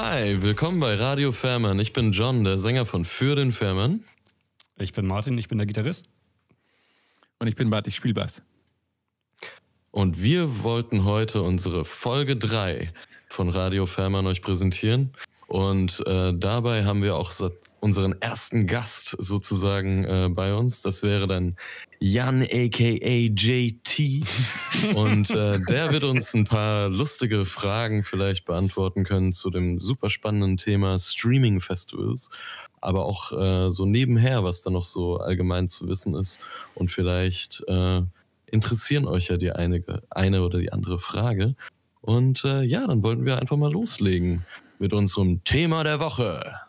Hi, willkommen bei Radio Fährmann. Ich bin John, der Sänger von Für den Fährmann. Ich bin Martin, ich bin der Gitarrist. Und ich bin Bart, ich spiel Bass. Und wir wollten heute unsere Folge 3 von Radio Fährmann euch präsentieren. Und äh, dabei haben wir auch unseren ersten Gast sozusagen äh, bei uns. Das wäre dann Jan aka JT. Und äh, der wird uns ein paar lustige Fragen vielleicht beantworten können zu dem super spannenden Thema Streaming Festivals. Aber auch äh, so nebenher, was da noch so allgemein zu wissen ist. Und vielleicht äh, interessieren euch ja die eine, eine oder die andere Frage. Und äh, ja, dann wollten wir einfach mal loslegen mit unserem Thema der Woche.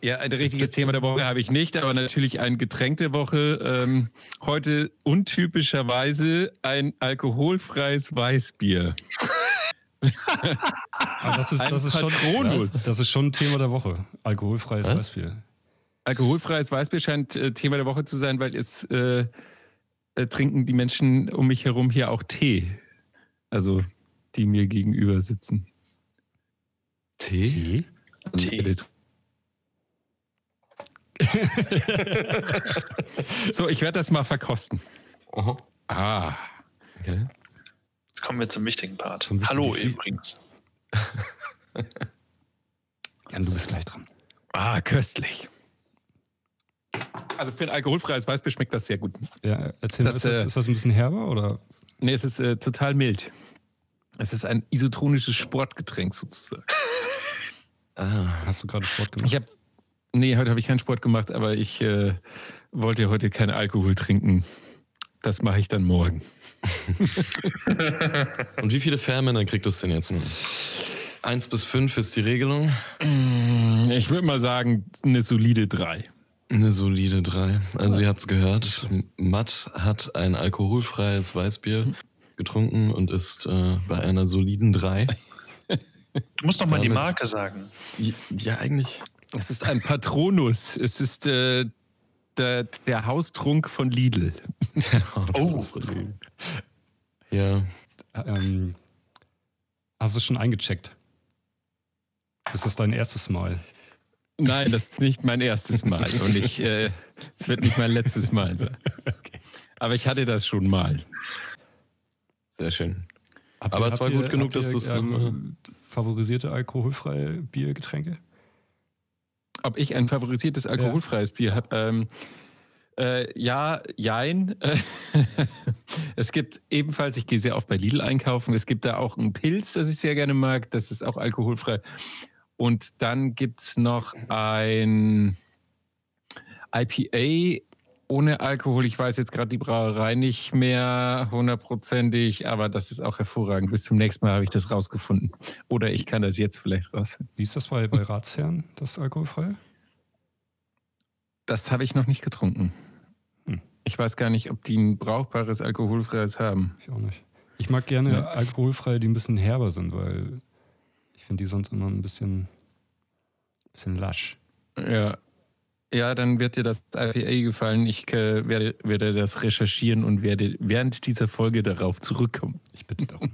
Ja, ein richtiges Thema der Woche habe ich nicht, aber natürlich ein Getränk der Woche. Ähm, heute untypischerweise ein alkoholfreies Weißbier. das, ist, das, ist schon, das, ist schon ein Thema der Woche. Alkoholfreies Was? Weißbier. Alkoholfreies Weißbier scheint äh, Thema der Woche zu sein, weil es äh, äh, trinken die Menschen um mich herum hier auch Tee. Also die mir gegenüber sitzen. Tee? Tee. so, ich werde das mal verkosten. Aha. Ah. Okay. Jetzt kommen wir zum wichtigen Part. Zum Hallo übrigens. Jan, du bist gleich dran. Ah, köstlich. Also für ein alkoholfreies Weißbier schmeckt das sehr gut. Ja, erzähl das, ist, das, äh, ist das ein bisschen herber oder? Nee, es ist äh, total mild. Es ist ein isotonisches Sportgetränk sozusagen. Ah, hast du gerade Sport gemacht? Ich habe Nee, heute habe ich keinen Sport gemacht, aber ich äh, wollte heute keinen Alkohol trinken. Das mache ich dann morgen. Und wie viele Fährmänner kriegt es denn jetzt nun? Eins bis fünf ist die Regelung. Mm, ich würde mal sagen, eine solide drei. Eine solide drei. Also ihr habt es gehört, Matt hat ein alkoholfreies Weißbier getrunken und ist äh, bei einer soliden drei. Du musst doch mal Damit, die Marke sagen. Ja, eigentlich. Es ist ein Patronus. Es ist äh, der, der Haustrunk von Lidl. oh. Von Lidl. Ja. Ähm, hast du schon eingecheckt? Ist das dein erstes Mal? Nein, das ist nicht mein erstes Mal. Und ich, äh, es wird nicht mein letztes Mal sein. Okay. Aber ich hatte das schon mal. Sehr schön. Habt Aber ihr, es war gut ihr, genug, dass du es. Ähm, favorisierte alkoholfreie Biergetränke? ob ich ein favorisiertes alkoholfreies ja. Bier habe. Ähm, äh, ja, jein. es gibt ebenfalls, ich gehe sehr oft bei Lidl einkaufen, es gibt da auch einen Pilz, das ich sehr gerne mag, das ist auch alkoholfrei. Und dann gibt es noch ein IPA ohne Alkohol. Ich weiß jetzt gerade die Brauerei nicht mehr hundertprozentig, aber das ist auch hervorragend. Bis zum nächsten Mal habe ich das rausgefunden. Oder ich kann das jetzt vielleicht rausfinden. Wie ist das bei, bei Ratsherren, das alkoholfreie? Das habe ich noch nicht getrunken. Hm. Ich weiß gar nicht, ob die ein brauchbares alkoholfreies haben. Ich auch nicht. Ich mag gerne ja. alkoholfreie, die ein bisschen herber sind, weil ich finde die sonst immer ein bisschen, bisschen lasch. Ja, ja, dann wird dir das IPA gefallen. Ich äh, werde, werde das recherchieren und werde während dieser Folge darauf zurückkommen. Ich bitte darum.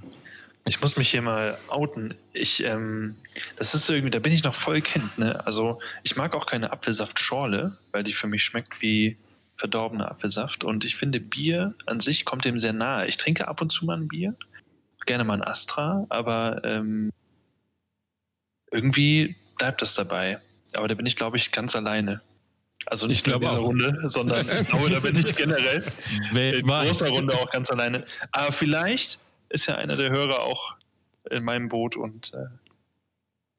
Ich muss mich hier mal outen. Ich, ähm, das ist irgendwie, da bin ich noch voll Kind, ne? Also ich mag auch keine Apfelsaftschorle, weil die für mich schmeckt wie verdorbener Apfelsaft. Und ich finde, Bier an sich kommt dem sehr nahe. Ich trinke ab und zu mal ein Bier, gerne mal ein Astra, aber ähm, irgendwie bleibt das dabei. Aber da bin ich, glaube ich, ganz alleine. Also nicht nur in dieser auch. Runde, sondern ich glaube, da bin ich generell in großer Runde auch ganz alleine. Aber vielleicht ist ja einer der Hörer auch in meinem Boot und äh,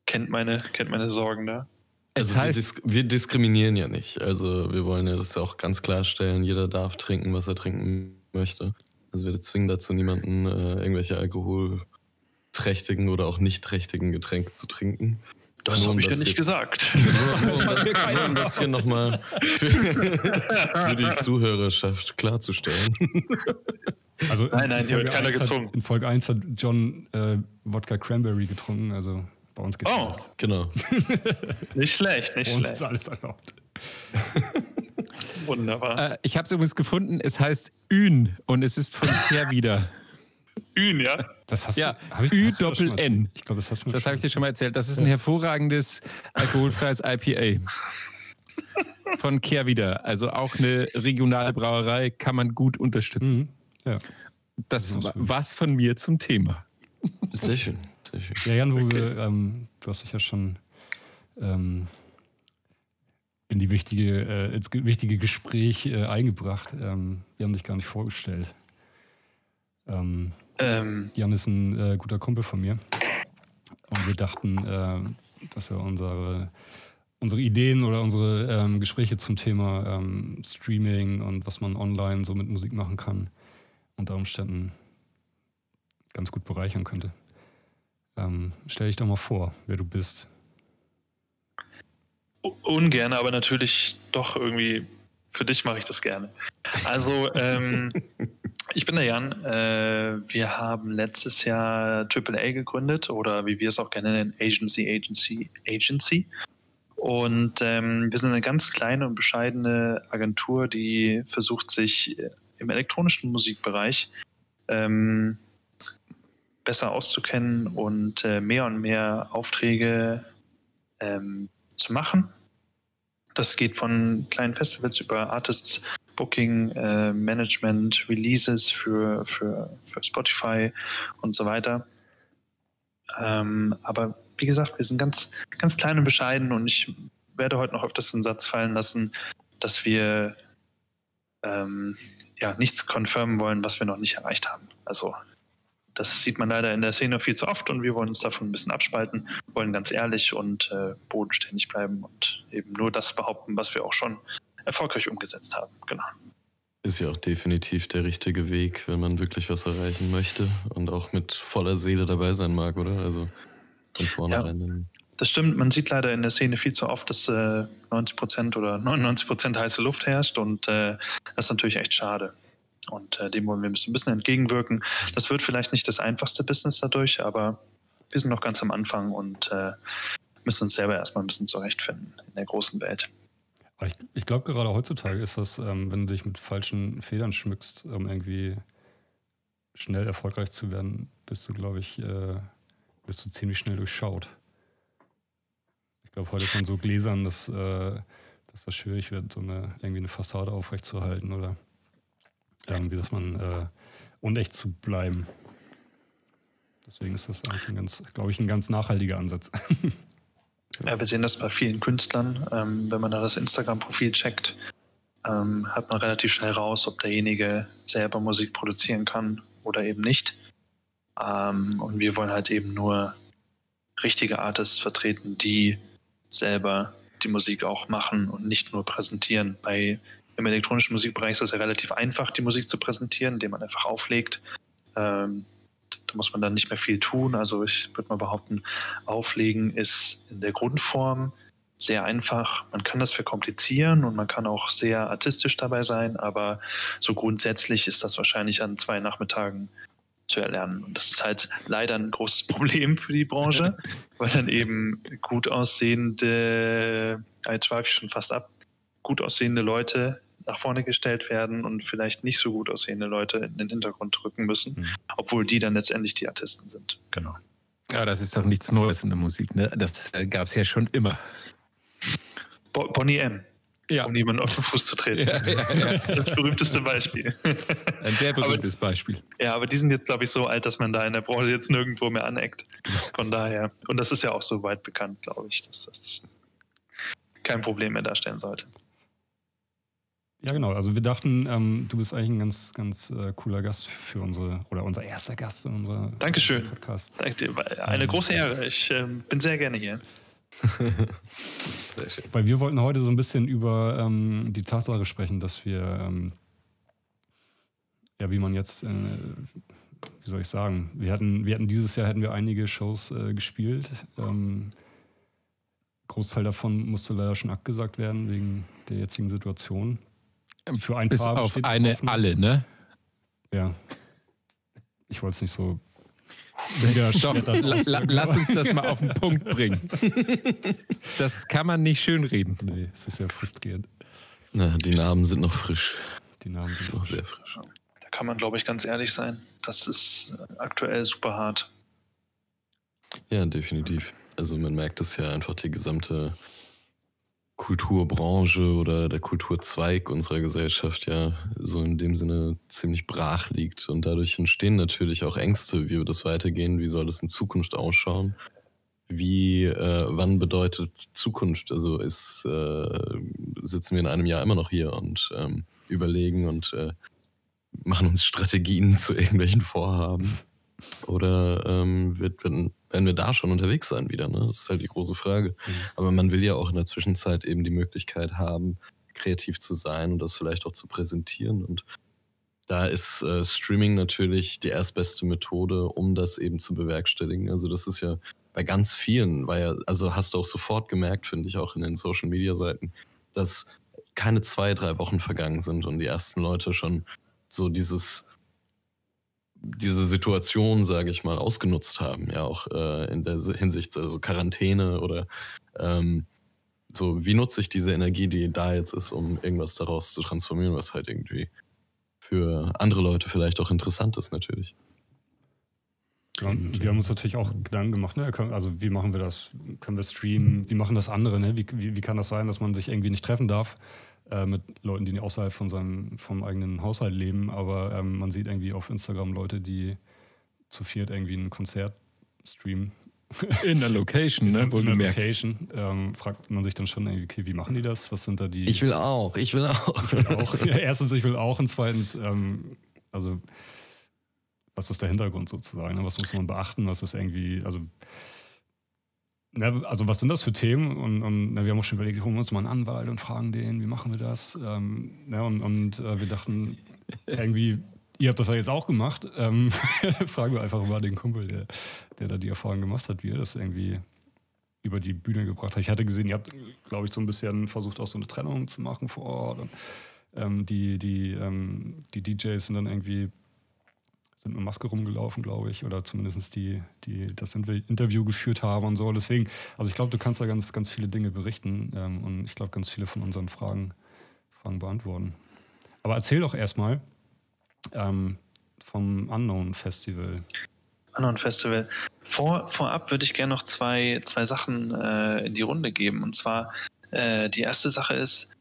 kennt, meine, kennt meine Sorgen da. Also heißt, wir, dis wir, diskriminieren ja nicht. Also wir wollen ja das auch ganz klarstellen. Jeder darf trinken, was er trinken möchte. Also wir zwingen dazu niemanden, äh, irgendwelche alkoholträchtigen oder auch nicht trächtigen Getränke zu trinken. Das habe ich ja nicht gesagt. Nur, um das, nur das hier nochmal für, für die Zuhörerschaft klarzustellen. Also nein, nein, hier wird keiner gezwungen. Hat, in Folge 1 hat John äh, Wodka Cranberry getrunken, also bei uns geht oh, das. genau. nicht schlecht, nicht bei uns ist alles erlaubt. Wunderbar. Äh, ich habe es übrigens gefunden, es heißt Ün und es ist von her wieder. Hühn, ja. Das hast Ja, du, hab ich, glaube, das hast du Das habe ich dir schon mal erzählt. Das ist Ja. ein hervorragendes alkoholfreies IPA. Von Kehrwieder. Also auch eine regionale Brauerei kann man gut unterstützen. Mhm. Ja. Das Das wa- ist gut. was von mir zum Thema. Sehr schön. Sehr schön. Ja, Jan, wo wir, ähm, du hast dich ja schon ähm, in die wichtige, äh, ins ge- wichtige Gespräch äh, eingebracht. Ähm, wir haben dich gar nicht vorgestellt. Ähm, Ähm, Jan ist ein äh, guter Kumpel von mir. Und wir dachten, äh, dass er unsere, unsere Ideen oder unsere ähm, Gespräche zum Thema ähm, Streaming und was man online so mit Musik machen kann, unter Umständen ganz gut bereichern könnte. Ähm, stell dich doch mal vor, wer du bist. ungern, aber natürlich doch irgendwie, für dich mache ich das gerne. Also, ähm, ich bin der Jan. Äh, wir haben letztes Jahr AAA gegründet oder wie wir es auch gerne nennen, Agency, Agency, Agency. Und ähm, wir sind eine ganz kleine und bescheidene Agentur, die versucht, sich im elektronischen Musikbereich ähm, besser auszukennen und äh, mehr und mehr Aufträge ähm, zu machen. Das geht von kleinen Festivals über Artists, Booking, äh, Management, Releases für, für, für Spotify und so weiter. Ähm, aber wie gesagt, wir sind ganz, ganz klein und bescheiden und ich werde heute noch öfters den Satz fallen lassen, dass wir ähm, ja, nichts confirmen wollen, was wir noch nicht erreicht haben. Also das sieht man leider in der Szene viel zu oft und wir wollen uns davon ein bisschen abspalten, wollen ganz ehrlich und äh, bodenständig bleiben und eben nur das behaupten, was wir auch schon erfolgreich umgesetzt haben. Genau. Ist ja auch definitiv der richtige Weg, wenn man wirklich was erreichen möchte und auch mit voller Seele dabei sein mag, oder? Also von vornherein. dann- Das stimmt, man sieht leider in der Szene viel zu oft, dass äh, 90 Prozent oder 99 Prozent heiße Luft herrscht und äh, das ist natürlich echt schade. Und äh, dem wollen wir ein bisschen, ein bisschen entgegenwirken. Das wird vielleicht nicht das einfachste Business dadurch, aber wir sind noch ganz am Anfang und äh, müssen uns selber erstmal ein bisschen zurechtfinden in der großen Welt. Ich, ich glaube, gerade heutzutage ist das, ähm, wenn du dich mit falschen Federn schmückst, um irgendwie schnell erfolgreich zu werden, bist du, glaube ich, äh, bist du ziemlich schnell durchschaut. Ich glaube, heute ist so gläsern, dass, äh, dass das schwierig wird, so eine, irgendwie eine Fassade aufrechtzuerhalten oder irgendwie, dass man äh, unecht zu bleiben. Deswegen ist das eigentlich glaube ich, ein ganz nachhaltiger Ansatz. Ja, wir sehen das bei vielen Künstlern. Ähm, wenn man da das Instagram-Profil checkt, ähm, hat man relativ schnell raus, ob derjenige selber Musik produzieren kann oder eben nicht. Ähm, und wir wollen halt eben nur richtige Artists vertreten, die selber die Musik auch machen und nicht nur präsentieren. Bei, Im elektronischen Musikbereich ist es ja relativ einfach, die Musik zu präsentieren, indem man einfach auflegt. Da muss man dann nicht mehr viel tun. Also ich würde mal behaupten, Auflegen ist in der Grundform sehr einfach. Man kann das verkomplizieren und man kann auch sehr artistisch dabei sein, aber so grundsätzlich ist das wahrscheinlich an zwei Nachmittagen zu erlernen. Und das ist halt leider ein großes Problem für die Branche, weil dann eben gut aussehende, jetzt schweife ich schon fast ab, gut aussehende Leute nach vorne gestellt werden und vielleicht nicht so gut aussehende Leute in den Hintergrund drücken müssen, Mhm. obwohl die dann letztendlich die Artisten sind. Genau. Ja, das ist doch nichts Neues in der Musik. Ne? Das gab es ja schon immer. Bo Bonnie M, Ja. um niemanden auf den Fuß zu treten. Ja, ja, ja. Das berühmteste Beispiel. Ein sehr berühmtes Beispiel. Ja, aber die sind jetzt, glaube ich, so alt, dass man da in der Branche jetzt nirgendwo mehr aneckt. Von daher. Und das ist ja auch so weit bekannt, glaube ich, dass das kein Problem mehr darstellen sollte. Ja, genau. Also wir dachten, ähm, du bist eigentlich ein ganz, ganz äh, cooler Gast für unsere, oder unser erster Gast in unserem Dankeschön. Podcast. Danke dir. Eine große Ehre. Ich ähm, bin sehr gerne hier. Sehr schön. Weil wir wollten heute so ein bisschen über ähm, die Tatsache sprechen, dass wir, ähm, ja, wie man jetzt, äh, wie soll ich sagen, wir hatten, wir hatten dieses Jahr hätten wir einige Shows äh, gespielt. Ähm, Großteil davon musste leider schon abgesagt werden wegen der jetzigen Situation. Für ein Bis paar auf eine Hoffnung. alle, ne? Ja. Ich wollte es nicht so. Doch, la, la, lass uns das mal auf den Punkt bringen. Das kann man nicht schönreden. Nee, es ist ja frustrierend. Na, die Namen sind noch frisch. Die Namen sind Noch sehr frisch. Da Da kann man, glaube ich, ganz ehrlich sein. Das ist aktuell super hart. Ja, definitiv. Also man merkt es ja einfach die gesamte Kulturbranche oder der Kulturzweig unserer Gesellschaft ja so in dem Sinne ziemlich brach liegt. Und dadurch entstehen natürlich auch Ängste, wie wird das weitergehen, wie soll es in Zukunft ausschauen. Wie, äh, wann bedeutet Zukunft? Also ist, äh, sitzen wir in einem Jahr immer noch hier und ähm, überlegen und äh, machen uns Strategien zu irgendwelchen Vorhaben. Oder ähm, wird, werden, werden wir da schon unterwegs sein wieder? Ne? Das ist halt die große Frage. Mhm. Aber man will ja auch in der Zwischenzeit eben die Möglichkeit haben, kreativ zu sein und das vielleicht auch zu präsentieren. Und da ist äh, Streaming natürlich die erstbeste Methode, um das eben zu bewerkstelligen. Also das ist ja bei ganz vielen, weil ja, also hast du auch sofort gemerkt, finde ich auch in den Social Media Seiten, dass keine zwei, drei Wochen vergangen sind und die ersten Leute schon so dieses diese Situation, sage ich mal, ausgenutzt haben, ja auch äh, in der Hinsicht, also Quarantäne oder ähm, so, wie nutze ich diese Energie, die da jetzt ist, um irgendwas daraus zu transformieren, was halt irgendwie für andere Leute vielleicht auch interessant ist, natürlich. Ja, wir haben uns natürlich auch Gedanken gemacht, ne? also wie machen wir das? Können wir streamen? Wie machen das andere? Ne? Wie, wie, wie kann das sein, dass man sich irgendwie nicht treffen darf? Äh, mit Leuten, die außerhalb von seinem vom eigenen Haushalt leben, aber ähm, man sieht irgendwie auf Instagram Leute, die zu viert irgendwie ein Konzert streamen. In der Location, ne? In der Location. Ähm, fragt man sich dann schon irgendwie, okay, wie machen die das? Was sind da die. Ich will auch, ich will auch. Ich will auch. Ja, erstens, ich will auch und zweitens, ähm, also was ist der Hintergrund sozusagen? Ne? Was muss man beachten? Was ist irgendwie, also ja, also was sind das für Themen? Und, und na, wir haben auch schon überlegt, wir holen uns mal einen Anwalt und fragen den, wie machen wir das? Ähm, ja, und, und äh, wir dachten, irgendwie, ihr habt das ja jetzt auch gemacht. Ähm, fragen wir einfach mal den Kumpel, der, der da die Erfahrung gemacht hat, wie er das irgendwie über die Bühne gebracht hat. Ich hatte gesehen, ihr habt, glaube ich, so ein bisschen versucht, auch so eine Trennung zu machen vor Ort. Und, ähm, die, die, ähm, die DJs sind dann irgendwie sind mit Maske rumgelaufen, glaube ich, oder zumindest die, die das Interview geführt haben und so. Deswegen, also ich glaube, du kannst da ganz, ganz viele Dinge berichten ähm, und ich glaube, ganz viele von unseren Fragen, Fragen beantworten. Aber erzähl doch erstmal ähm, vom Unknown Festival. Unknown Festival. Vor, vorab würde ich gerne noch zwei, zwei Sachen äh, in die Runde geben. Und zwar, äh, die erste Sache ist,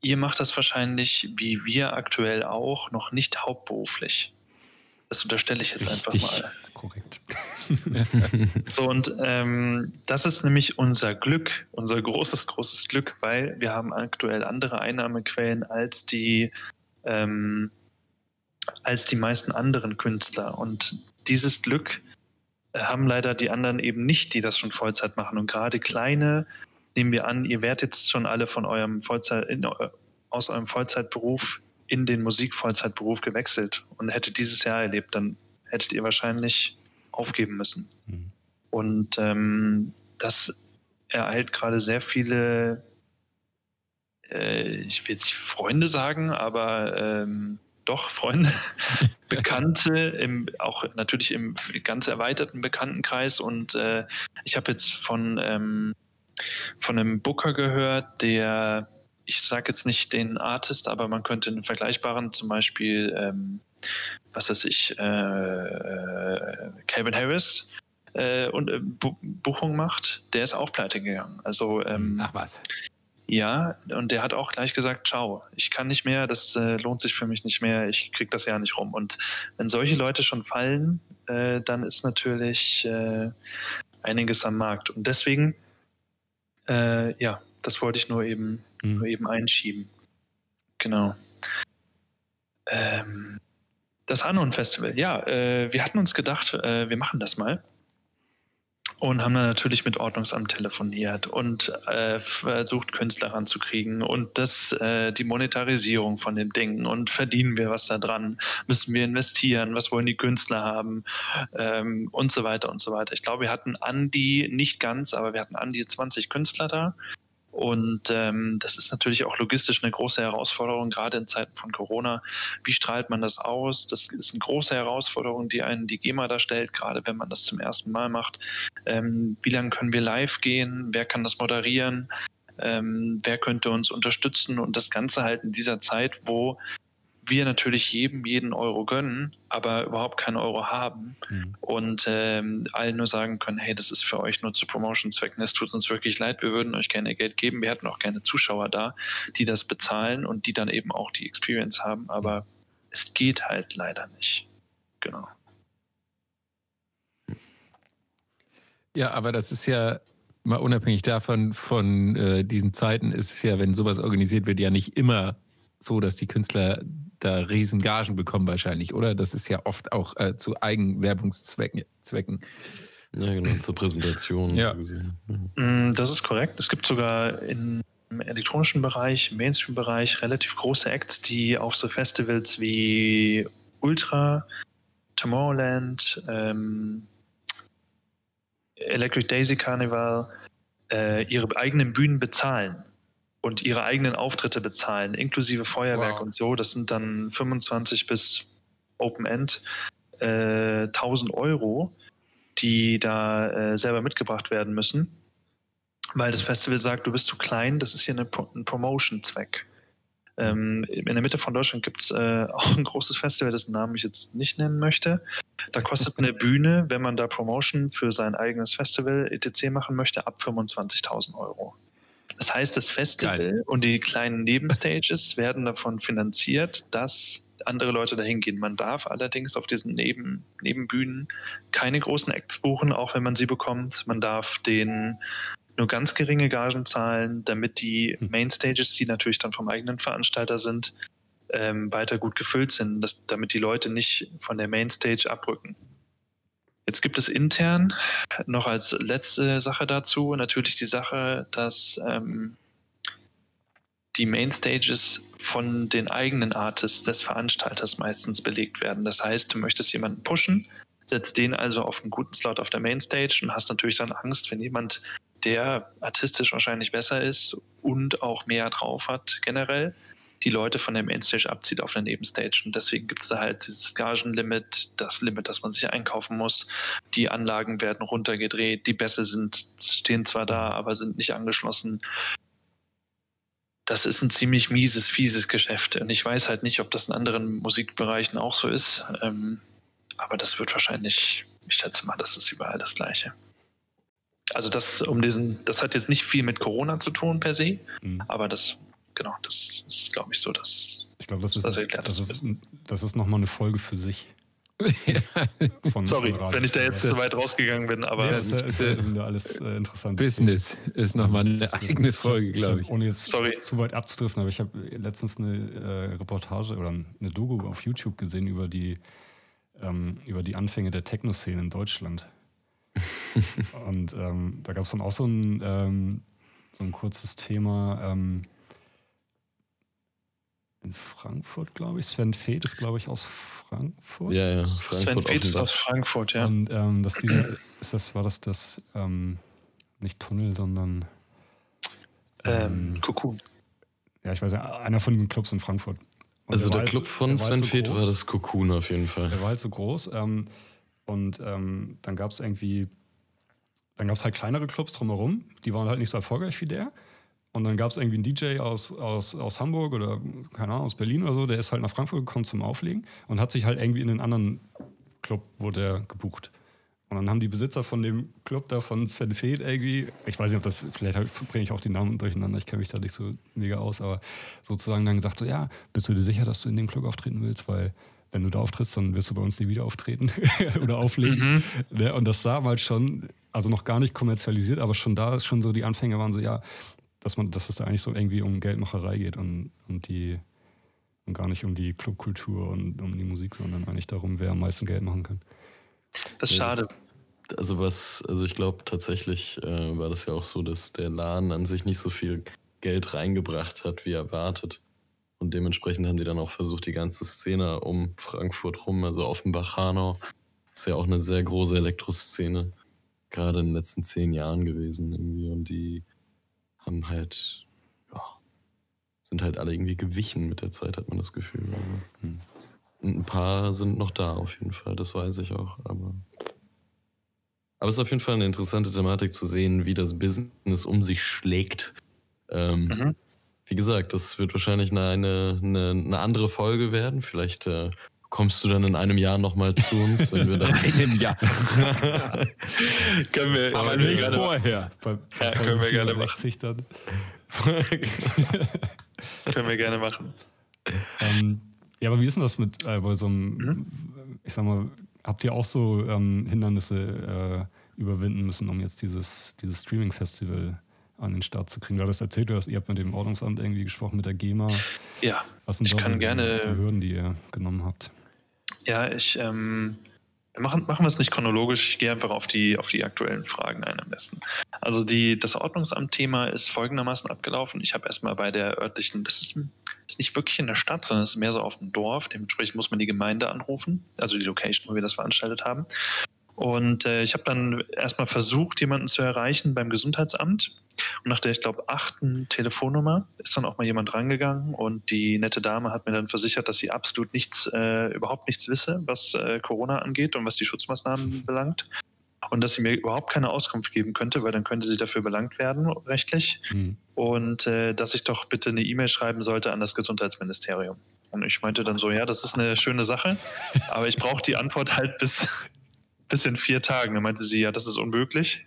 ihr macht das wahrscheinlich, wie wir aktuell auch, noch nicht hauptberuflich. Das unterstelle ich jetzt einfach mal. Korrekt. so, und ähm, das ist nämlich unser Glück, unser großes, großes Glück, weil wir haben aktuell andere Einnahmequellen als die, ähm, als die meisten anderen Künstler. Und dieses Glück haben leider die anderen eben nicht, die das schon Vollzeit machen. Und gerade kleine, nehmen wir an, ihr werdet jetzt schon alle von eurem Vollzeit, in, aus eurem Vollzeitberuf in den Musikvollzeitberuf gewechselt und hättet dieses Jahr erlebt, dann hättet ihr wahrscheinlich aufgeben müssen. Mhm. Und ähm, das ereilt gerade sehr viele, äh, ich will jetzt nicht Freunde sagen, aber ähm, doch Freunde, Bekannte, im, auch natürlich im ganz erweiterten Bekanntenkreis. Und äh, ich habe jetzt von, ähm, von einem Booker gehört, der ich sage jetzt nicht den Artist, aber man könnte einen vergleichbaren, zum Beispiel, ähm, was weiß ich, äh, äh, Calvin Harris äh, und äh, Bu Buchung macht, der ist auch pleite gegangen. Also ähm, ach was. Ja, und der hat auch gleich gesagt, ciao, ich kann nicht mehr, das äh, lohnt sich für mich nicht mehr, ich krieg das ja nicht rum. Und wenn solche Leute schon fallen, äh, dann ist natürlich einiges am Markt. Und deswegen, ja, das wollte ich nur eben mhm. nur eben einschieben. Genau. Ähm, das Anon Festival, ja, äh, wir hatten uns gedacht, äh, wir machen das mal. Und haben dann natürlich mit Ordnungsamt telefoniert und äh, versucht, Künstler ranzukriegen und das, äh, die Monetarisierung von den Dingen und verdienen wir was da dran, müssen wir investieren, was wollen die Künstler haben ähm, und so weiter und so weiter. Ich glaube, wir hatten an die, nicht ganz, aber wir hatten an die 20 Künstler da und ähm, das ist natürlich auch logistisch eine große Herausforderung, gerade in Zeiten von Corona. Wie strahlt man das aus? Das ist eine große Herausforderung, die einen die GEMA darstellt, gerade wenn man das zum ersten Mal macht. Ähm, wie lange können wir live gehen? Wer kann das moderieren? Ähm, wer könnte uns unterstützen? Und das Ganze halt in dieser Zeit, wo wir natürlich jedem jeden Euro gönnen, aber überhaupt keinen Euro haben mhm. und ähm, allen nur sagen können, hey, das ist für euch nur zu Promotion-Zwecken, es tut uns wirklich leid, wir würden euch gerne Geld geben, wir hätten auch gerne Zuschauer da, die das bezahlen und die dann eben auch die Experience haben, aber es geht halt leider nicht. Genau. Ja, aber das ist ja mal unabhängig davon, von äh, diesen Zeiten, ist es ja, wenn sowas organisiert wird, ja nicht immer so, dass die Künstler da riesen Gagen bekommen wahrscheinlich, oder? Das ist ja oft auch äh, zu Eigenwerbungszwecken. Zwecken. Ja, genau, zur Präsentation. Ja. Mm, das ist korrekt. Es gibt sogar im elektronischen Bereich, im Mainstream-Bereich relativ große Acts, die auf so Festivals wie Ultra, Tomorrowland, ähm, Electric Daisy Carnival äh, ihre eigenen Bühnen bezahlen und ihre eigenen Auftritte bezahlen, inklusive Feuerwerk wow. und so. Das sind dann 25 bis Open End äh, 1000 Euro, die da äh, selber mitgebracht werden müssen, weil das Festival sagt, du bist zu klein, das ist hier eine, ein Promotion-Zweck. Ähm, in der Mitte von Deutschland gibt es äh, auch ein großes Festival, dessen Namen ich jetzt nicht nennen möchte. Da kostet eine Bühne, wenn man da Promotion für sein eigenes Festival etc. machen möchte, ab 25.000 Euro. Das heißt, das Festival Geil. und die kleinen Nebenstages werden davon finanziert, dass andere Leute dahin gehen. Man darf allerdings auf diesen Neben Nebenbühnen keine großen Acts buchen, auch wenn man sie bekommt. Man darf den nur ganz geringe Gagen zahlen, damit die hm. Mainstages, die natürlich dann vom eigenen Veranstalter sind, ähm, weiter gut gefüllt sind, dass, damit die Leute nicht von der Mainstage abrücken. Jetzt gibt es intern noch als letzte Sache dazu natürlich die Sache, dass ähm, die Mainstages von den eigenen Artists des Veranstalters meistens belegt werden. Das heißt, du möchtest jemanden pushen, setzt den also auf einen guten Slot auf der Mainstage und hast natürlich dann Angst, wenn jemand, der artistisch wahrscheinlich besser ist und auch mehr drauf hat generell, die Leute von der Mainstage abzieht auf der Nebenstage. Und deswegen gibt es da halt dieses Gagenlimit, das Limit, das man sich einkaufen muss. Die Anlagen werden runtergedreht, die Bässe sind, stehen zwar da, aber sind nicht angeschlossen. Das ist ein ziemlich mieses, fieses Geschäft. Und ich weiß halt nicht, ob das in anderen Musikbereichen auch so ist. Ähm, aber das wird wahrscheinlich, ich schätze mal, das ist überall das Gleiche. Also das um diesen, das hat jetzt nicht viel mit Corona zu tun per se, mhm. aber das genau, das ist, glaube ich, so, dass. Ich glaube, das ist, das, das, ist, das ist nochmal eine Folge für sich. Von, Sorry, von wenn ich da jetzt zu weit rausgegangen bin, aber. Ja, das, das, das sind ja alles äh, interessant. Business ist nochmal eine eigene Folge, glaube ich. Ohne jetzt Sorry. zu weit abzudriften, aber ich habe letztens eine äh, Reportage oder eine Doku auf YouTube gesehen über die, ähm, über die Anfänge der Techno-Szene in Deutschland. Und ähm, da gab es dann auch so ein, ähm, so ein kurzes Thema ähm, in Frankfurt, glaube ich. Sven Feth ist, glaube ich, aus Frankfurt. Ja, ja. Frankfurt Sven Feth ist aus Frankfurt, ja. Und ähm, das, ist das, war das das, ähm, nicht Tunnel, sondern ähm, Cocoon. Ja, ich weiß ja, einer von den Clubs in Frankfurt. Und also der, der Club halt, von Sven halt so Feth war das Cocoon auf jeden Fall. Der war halt so groß. Ähm, und ähm, dann gab es irgendwie, dann gab es halt kleinere Clubs drumherum, die waren halt nicht so erfolgreich wie der. Und dann gab es irgendwie einen DJ aus, aus, aus Hamburg oder, keine Ahnung, aus Berlin oder so, der ist halt nach Frankfurt gekommen zum Auflegen und hat sich halt irgendwie in den anderen Club, wurde der gebucht. Und dann haben die Besitzer von dem Club da von Sven Feth irgendwie, ich weiß nicht, ob das, vielleicht bringe ich auch die Namen durcheinander, ich kenne mich da nicht so mega aus, aber sozusagen dann gesagt so, ja, bist du dir sicher, dass du in dem Club auftreten willst? Weil wenn du da auftrittst, dann wirst du bei uns nie wieder auftreten oder auflegen. Mhm. Ne, und das sah halt schon, also noch gar nicht kommerzialisiert, aber schon da ist schon so, die Anfänge waren so, ja, dass man, dass es da eigentlich so irgendwie um Geldmacherei geht und, und die und gar nicht um die Clubkultur und um die Musik, sondern eigentlich darum, wer am meisten Geld machen kann. Das ist schade. Also was, also ich glaube tatsächlich äh, war das ja auch so, dass der Laden an sich nicht so viel Geld reingebracht hat, wie erwartet. Und dementsprechend haben die dann auch versucht, die ganze Szene um Frankfurt rum, also Offenbach-Hanau, ist ja auch eine sehr große Elektroszene, gerade in den letzten zehn Jahren gewesen irgendwie. Und die haben halt, ja, sind halt alle irgendwie gewichen mit der Zeit, hat man das Gefühl. Also, hm. Ein paar sind noch da auf jeden Fall, das weiß ich auch, aber. Aber es ist auf jeden Fall eine interessante Thematik zu sehen, wie das Business um sich schlägt. Ähm, mhm. wie gesagt, das wird wahrscheinlich eine, eine, eine andere Folge werden. Vielleicht äh, kommst du dann in einem Jahr nochmal zu uns, wenn wir dann. In einem Jahr. können wir, Aber können wir nicht gerne vorher. Bei, bei Ja, können wir gerne 64 dann. Können wir gerne machen. Ähm, ja, aber wie ist denn das mit äh, bei so einem, Mhm. ich sag mal, habt ihr auch so ähm, Hindernisse äh, überwinden müssen, um jetzt dieses, dieses Streaming-Festival an den Start zu kriegen? Du hattest erzählt, du hast, ihr habt mit dem Ordnungsamt irgendwie gesprochen, mit der GEMA. Ja, Was sind Ich kann gerne- die Hürden, die ihr genommen habt? Ja, ich ähm, machen, machen wir es nicht chronologisch. Ich gehe einfach auf die, auf die aktuellen Fragen ein am besten. Also die, das Ordnungsamt-Thema ist folgendermaßen abgelaufen. Ich habe erstmal bei der örtlichen, das ist, ist nicht wirklich in der Stadt, sondern es ist mehr so auf dem Dorf. Dementsprechend muss man die Gemeinde anrufen, also die Location, wo wir das veranstaltet haben. Und äh, ich habe dann erstmal versucht, jemanden zu erreichen beim Gesundheitsamt. Und nach der, ich glaube, achten Telefonnummer ist dann auch mal jemand rangegangen und die nette Dame hat mir dann versichert, dass sie absolut nichts, äh, überhaupt nichts wisse, was äh, Corona angeht und was die Schutzmaßnahmen belangt. Und dass sie mir überhaupt keine Auskunft geben könnte, weil dann könnte sie dafür belangt werden, rechtlich. Hm. Und äh, dass ich doch bitte eine E-Mail schreiben sollte an das Gesundheitsministerium. Und ich meinte dann so, ja, das ist eine schöne Sache, aber ich brauche die Antwort halt bis, bis in vier Tagen. Dann meinte sie, ja, das ist unmöglich.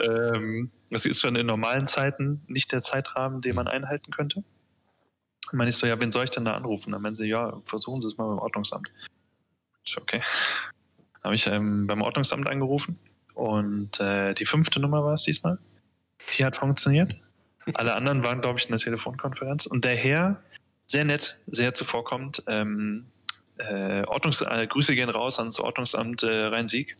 Ähm, das ist schon in normalen Zeiten nicht der Zeitrahmen, den man einhalten könnte. Dann meine ich so, ja, wen soll ich denn da anrufen? Dann meinen sie, ja, versuchen Sie es mal beim Ordnungsamt. So, okay. Dann habe ich ähm, beim Ordnungsamt angerufen und äh, die fünfte Nummer war es diesmal. Die hat funktioniert. Alle anderen waren, glaube ich, in der Telefonkonferenz. Und der Herr, sehr nett, sehr zuvorkommend, ähm, äh, Ordnungs äh, Grüße gehen raus ans Ordnungsamt äh, Rhein-Sieg.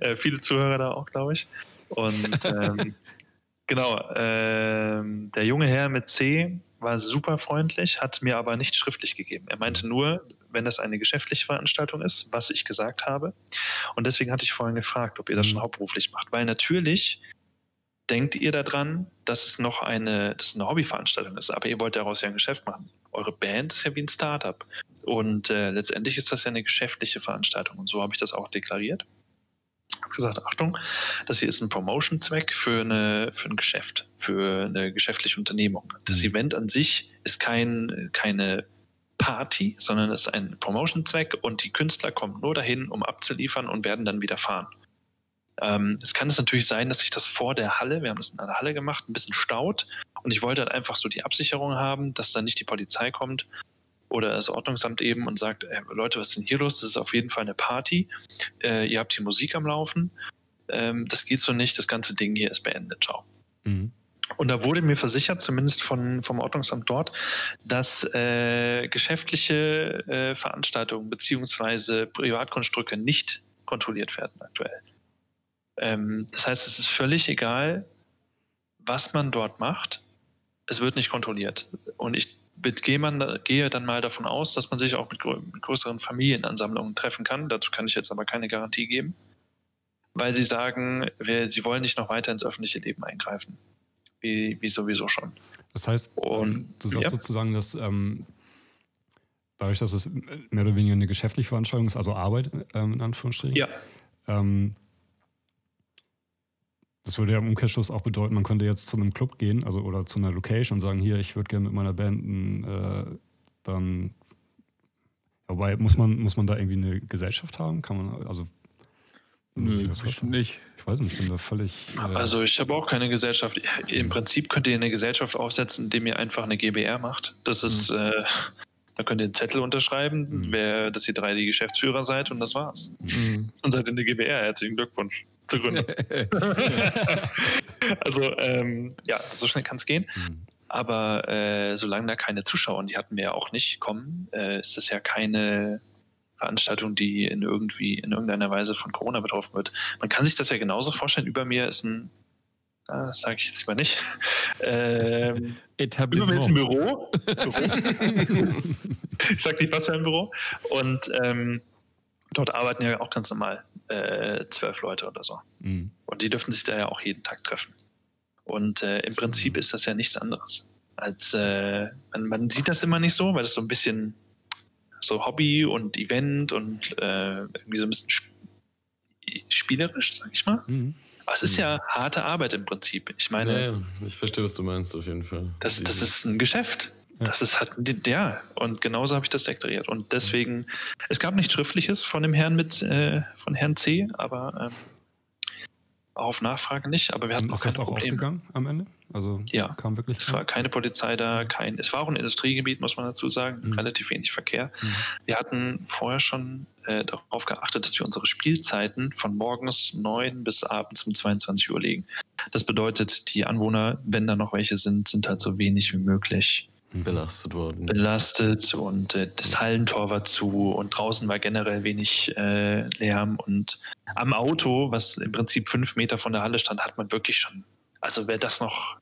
Äh, viele Zuhörer da auch, glaube ich. Und ähm, genau, ähm, der junge Herr mit C war super freundlich, hat mir aber nicht schriftlich gegeben. Er meinte nur, wenn das eine geschäftliche Veranstaltung ist, was ich gesagt habe. Und deswegen hatte ich vorhin gefragt, ob ihr das schon Mhm. hauptberuflich macht. Weil natürlich denkt ihr daran, dass es noch eine, dass es eine Hobbyveranstaltung ist, aber ihr wollt daraus ja ein Geschäft machen. Eure Band ist ja wie ein Startup. Und äh, letztendlich ist das ja eine geschäftliche Veranstaltung. Und so habe ich das auch deklariert. Ich habe gesagt, Achtung, das hier ist ein Promotion-Zweck für, eine, für ein Geschäft, für eine geschäftliche Unternehmung. Das Mhm. Event an sich ist kein, keine Party, sondern es ist ein Promotion-Zweck und die Künstler kommen nur dahin, um abzuliefern und werden dann wieder fahren. Ähm, es kann es natürlich sein, dass sich das vor der Halle, wir haben es in einer Halle gemacht, ein bisschen staut und ich wollte halt einfach so die Absicherung haben, dass dann nicht die Polizei kommt oder das Ordnungsamt eben und sagt, äh, Leute, was ist denn hier los? Das ist auf jeden Fall eine Party. Äh, ihr habt die Musik am Laufen. Ähm, das geht so nicht. Das ganze Ding hier ist beendet. Ciao. Mhm. Und da wurde mir versichert, zumindest von, vom Ordnungsamt dort, dass äh, geschäftliche äh, Veranstaltungen beziehungsweise Privatgrundstücke nicht kontrolliert werden aktuell. Ähm, das heißt, es ist völlig egal, was man dort macht. Es wird nicht kontrolliert. Und ich gehe, man, gehe dann mal davon aus, dass man sich auch mit, mit größeren Familienansammlungen treffen kann. Dazu kann ich jetzt aber keine Garantie geben, weil sie sagen, wir, sie wollen nicht noch weiter ins öffentliche Leben eingreifen. Wie, wie sowieso schon. Das heißt, Und- ähm, du sagst ja. sozusagen, dass ähm, dadurch, dass es mehr oder weniger eine geschäftliche Veranstaltung ist, also Arbeit ähm, in Anführungsstrichen, Ja, ähm, das würde ja im Umkehrschluss auch bedeuten, man könnte jetzt zu einem Club gehen, also oder zu einer Location und sagen, hier, ich würde gerne mit meiner Band äh, dann Wobei, muss man, muss man da irgendwie eine Gesellschaft haben? Kann man, also Nö, das bestimmt nicht. Ich weiß nicht, ich bin da völlig. Äh, also ich habe auch keine Gesellschaft. Im Prinzip könnt ihr eine Gesellschaft aufsetzen, indem ihr einfach eine GBR macht. Das ist, äh, da könnt ihr einen Zettel unterschreiben, Mhm. wer, dass ihr drei die Geschäftsführer seid und das war's. Mhm. Und seid in der GBR. Herzlichen Glückwunsch zur Gründung. also ähm, ja, so schnell kann es gehen. hm. Aber äh, solange da keine Zuschauer, und die hatten wir ja auch nicht, kommen, äh, ist das ja keine Veranstaltung, die in irgendwie in irgendeiner Weise von Corona betroffen wird. Man kann sich das ja genauso vorstellen. Über mir ist ein, ah, das sage ich jetzt lieber nicht. Ähm, über mir ist ein. Büro. Büro. ich sage nicht, was für ein Büro. Und ähm, dort arbeiten ja auch ganz normal äh, zwölf Leute oder so. Mhm. Und die dürften sich da ja auch jeden Tag treffen. Und äh, im Prinzip Mhm. ist das ja nichts anderes. Als äh, man, man sieht das immer nicht so, weil das so ein bisschen so Hobby und Event und äh, irgendwie so ein bisschen sp spielerisch, sag ich mal. Mhm. Aber es ist ja harte Arbeit im Prinzip. Ich meine, Ja, ja, ich verstehe, was du meinst, auf jeden Fall. das, das ist ein Geschäft. Das ist halt, ja, und genauso habe ich das deklariert. Und deswegen, es gab nichts Schriftliches von dem Herrn mit, äh, von Herrn C., aber ähm, auf Nachfrage nicht. Aber wir hatten auch kein auch Problem. aufgegangen am Ende? Also Ja. kam wirklich. Es war keine Polizei da, kein. Es war auch ein Industriegebiet, muss man dazu sagen, Mhm. relativ wenig Verkehr. Mhm. Wir hatten vorher schon äh, darauf geachtet, dass wir unsere Spielzeiten von morgens 9 bis abends um 22 Uhr legen. Das bedeutet, die Anwohner, wenn da noch welche sind, sind halt so wenig wie möglich. Belastet worden. belastet und äh, das Hallentor war zu und draußen war generell wenig äh, Lärm und am Auto, was im Prinzip fünf Meter von der Halle stand, hat man wirklich schon, also wer das noch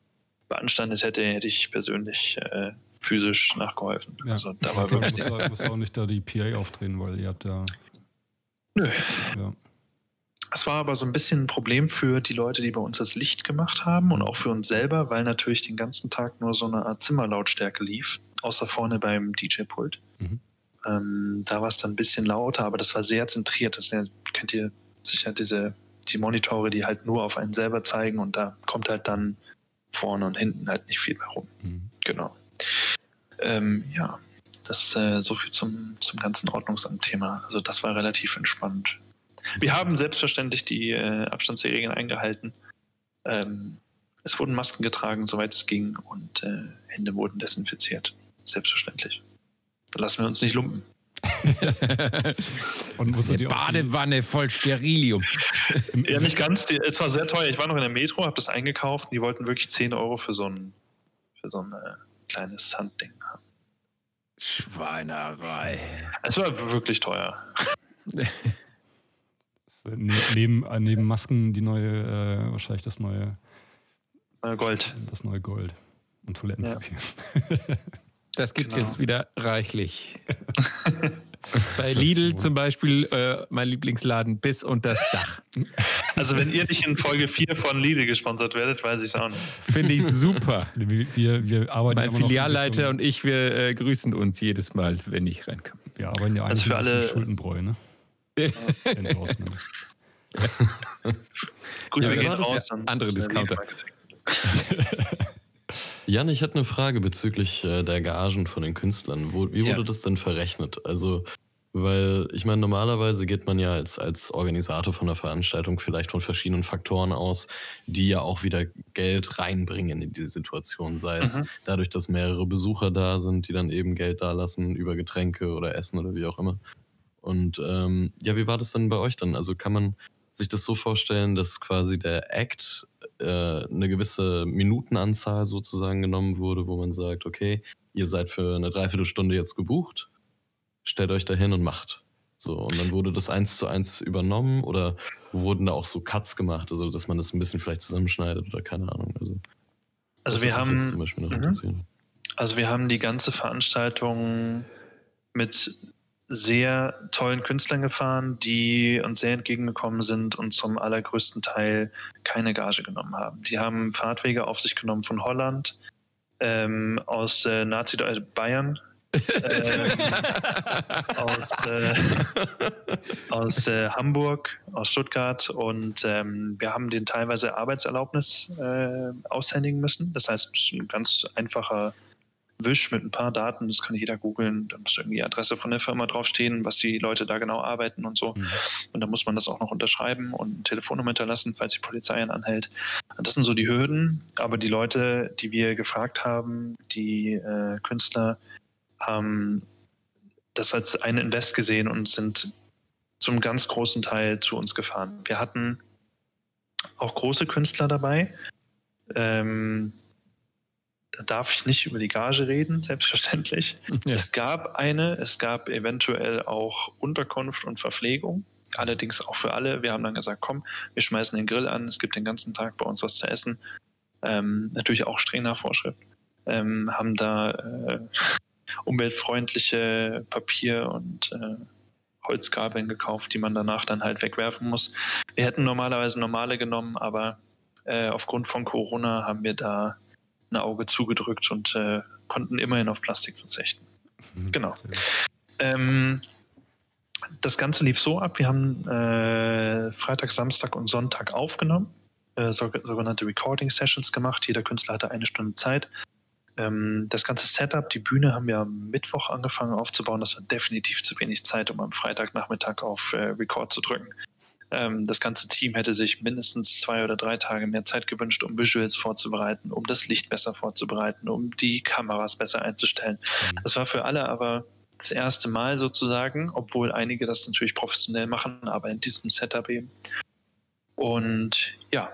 beanstandet hätte, hätte ich persönlich äh, physisch nachgeholfen. Ja. Also da war wirklich muss, muss auch nicht da die PA aufdrehen, weil ihr habt ja. Nö. Ja. Es war aber so ein bisschen ein Problem für die Leute, die bei uns das Licht gemacht haben und auch für uns selber, weil natürlich den ganzen Tag nur so eine Art Zimmerlautstärke lief, außer vorne beim DJ-Pult. Mhm. Ähm, da war es dann ein bisschen lauter, aber das war sehr zentriert. Das ja, kennt ihr sicher diese die Monitore, die halt nur auf einen selber zeigen und da kommt halt dann vorne und hinten halt nicht viel mehr rum. Mhm. Genau. Ähm, ja, das äh, so viel zum, zum ganzen Ordnungsamt-Thema. Also das war relativ entspannt. Wir haben selbstverständlich die äh, Abstandsregeln eingehalten. Ähm, es wurden Masken getragen, soweit es ging, und äh, Hände wurden desinfiziert. Selbstverständlich. Da lassen wir uns nicht lumpen. Und auch die- Badewanne voll Sterilium. Ja, nicht ganz. Die, es war sehr teuer. Ich war noch in der Metro, habe das eingekauft. Die wollten wirklich 10 Euro für so ein, für so ein äh, kleines Handding haben. Schweinerei. Es war wirklich teuer. ne- neben, äh, neben Masken die neue, äh, wahrscheinlich das neue, Gold. das neue Gold und Toilettenpapier. Das gibt es Genau. jetzt wieder reichlich. Bei Lidl zum Beispiel, äh, mein Lieblingsladen, bis unter das Dach. Also wenn ihr nicht in Folge 4 von Lidl gesponsert werdet, weiß ich es auch nicht. Finde ich super. Wir, wir, wir arbeiten Mein Filialleiter und ich, wir äh, grüßen uns jedes Mal, wenn ich reinkomme. Wir arbeiten ja Also eigentlich für in Richtung alle- Schuldenbräu, ne? Ne? Grüße Ja, gehen raus. der an andere Discounter. Jan, ich hatte eine Frage bezüglich äh, der Gagen von den Künstlern. Wo, wie wurde Ja. das denn verrechnet? Also, weil ich meine, normalerweise geht man ja als, als Organisator von einer Veranstaltung vielleicht von verschiedenen Faktoren aus, die ja auch wieder Geld reinbringen in die Situation. Sei es Mhm. dadurch, dass mehrere Besucher da sind, die dann eben Geld dalassen über Getränke oder Essen oder wie auch immer. Und ähm, ja, wie war das denn bei euch dann? Also kann man sich das so vorstellen, dass quasi der Act äh, eine gewisse Minutenanzahl sozusagen genommen wurde, wo man sagt, okay, ihr seid für eine Dreiviertelstunde jetzt gebucht, stellt euch dahin und macht. So, und dann wurde das eins zu eins übernommen oder wurden da auch so Cuts gemacht, also dass man das ein bisschen vielleicht zusammenschneidet oder keine Ahnung. Also, Also wir jetzt zum haben, Beispiel noch Mhm. also wir haben die ganze Veranstaltung mit sehr tollen Künstlern gefahren, die uns sehr entgegengekommen sind und zum allergrößten Teil keine Gage genommen haben. Die haben Fahrtwege auf sich genommen von Holland, ähm, aus äh, Nazi äh, Bayern, ähm, aus, äh, aus äh, Hamburg, aus Stuttgart und ähm, wir haben den teilweise Arbeitserlaubnis äh, aushändigen müssen. Das heißt, es ist ein ganz einfacher Wisch mit ein paar Daten, das kann jeder googeln. Da muss irgendwie die Adresse von der Firma draufstehen, was die Leute da genau arbeiten und so. Mhm. Und da muss man das auch noch unterschreiben und eine Telefonnummer hinterlassen, falls die Polizei ihn anhält. Das sind so die Hürden. Aber die Leute, die wir gefragt haben, die äh, Künstler, haben das als ein Invest gesehen und sind zum ganz großen Teil zu uns gefahren. Wir hatten auch große Künstler dabei. Ähm, da darf ich nicht über die Gage reden, selbstverständlich. Ja. Es gab eine, es gab eventuell auch Unterkunft und Verpflegung, allerdings auch für alle. Wir haben dann gesagt, komm, wir schmeißen den Grill an, es gibt den ganzen Tag bei uns was zu essen. Ähm, natürlich auch streng nach Vorschrift. Ähm, haben da äh, umweltfreundliche Papier- und äh, Holzgabeln gekauft, die man danach dann halt wegwerfen muss. Wir hätten normalerweise normale genommen, aber äh, aufgrund von Corona haben wir da ein Auge zugedrückt und äh, konnten immerhin auf Plastik verzichten. Mhm. Genau. Ähm, das Ganze lief so ab, wir haben äh, Freitag, Samstag und Sonntag aufgenommen. äh, sogenannte Recording Sessions gemacht. Jeder Künstler hatte eine Stunde Zeit. Ähm, das ganze Setup, die Bühne haben wir am Mittwoch angefangen aufzubauen. Das war definitiv zu wenig Zeit, um am Freitagnachmittag auf äh, Record zu drücken. Ähm, das ganze Team hätte sich mindestens zwei oder drei Tage mehr Zeit gewünscht, um Visuals vorzubereiten, um das Licht besser vorzubereiten, um die Kameras besser einzustellen. Mhm. Das war für alle aber das erste Mal sozusagen, obwohl einige das natürlich professionell machen, aber in diesem Setup eben. Und ja,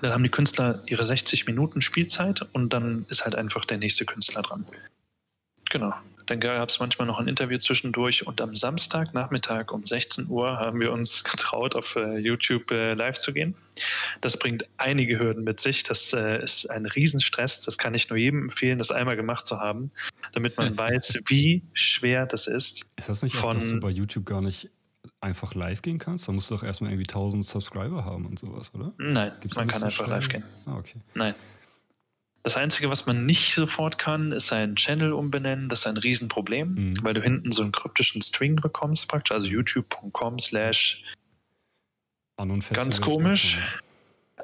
dann haben die Künstler ihre 60 Minuten Spielzeit und dann ist halt einfach der nächste Künstler dran. Genau. Dann gab es manchmal noch ein Interview zwischendurch und am Samstagnachmittag um 16 Uhr haben wir uns getraut, auf äh, YouTube äh, live zu gehen. Das bringt einige Hürden mit sich. Das äh, ist ein Riesenstress. Das kann ich nur jedem empfehlen, das einmal gemacht zu haben, damit man weiß, wie schwer das ist. Ist das nicht von, auch, dass du bei YouTube gar nicht einfach live gehen kannst? Da musst du doch erstmal irgendwie 1000 Subscriber haben und sowas, oder? Nein, Gibt's man kann einfach live gehen. Ah, okay. Nein. Das Einzige, was man nicht sofort kann, ist seinen Channel umbenennen. Das ist ein Riesenproblem, mhm. weil du hinten so einen kryptischen String bekommst, praktisch, also youtube.com slash ganz komisch.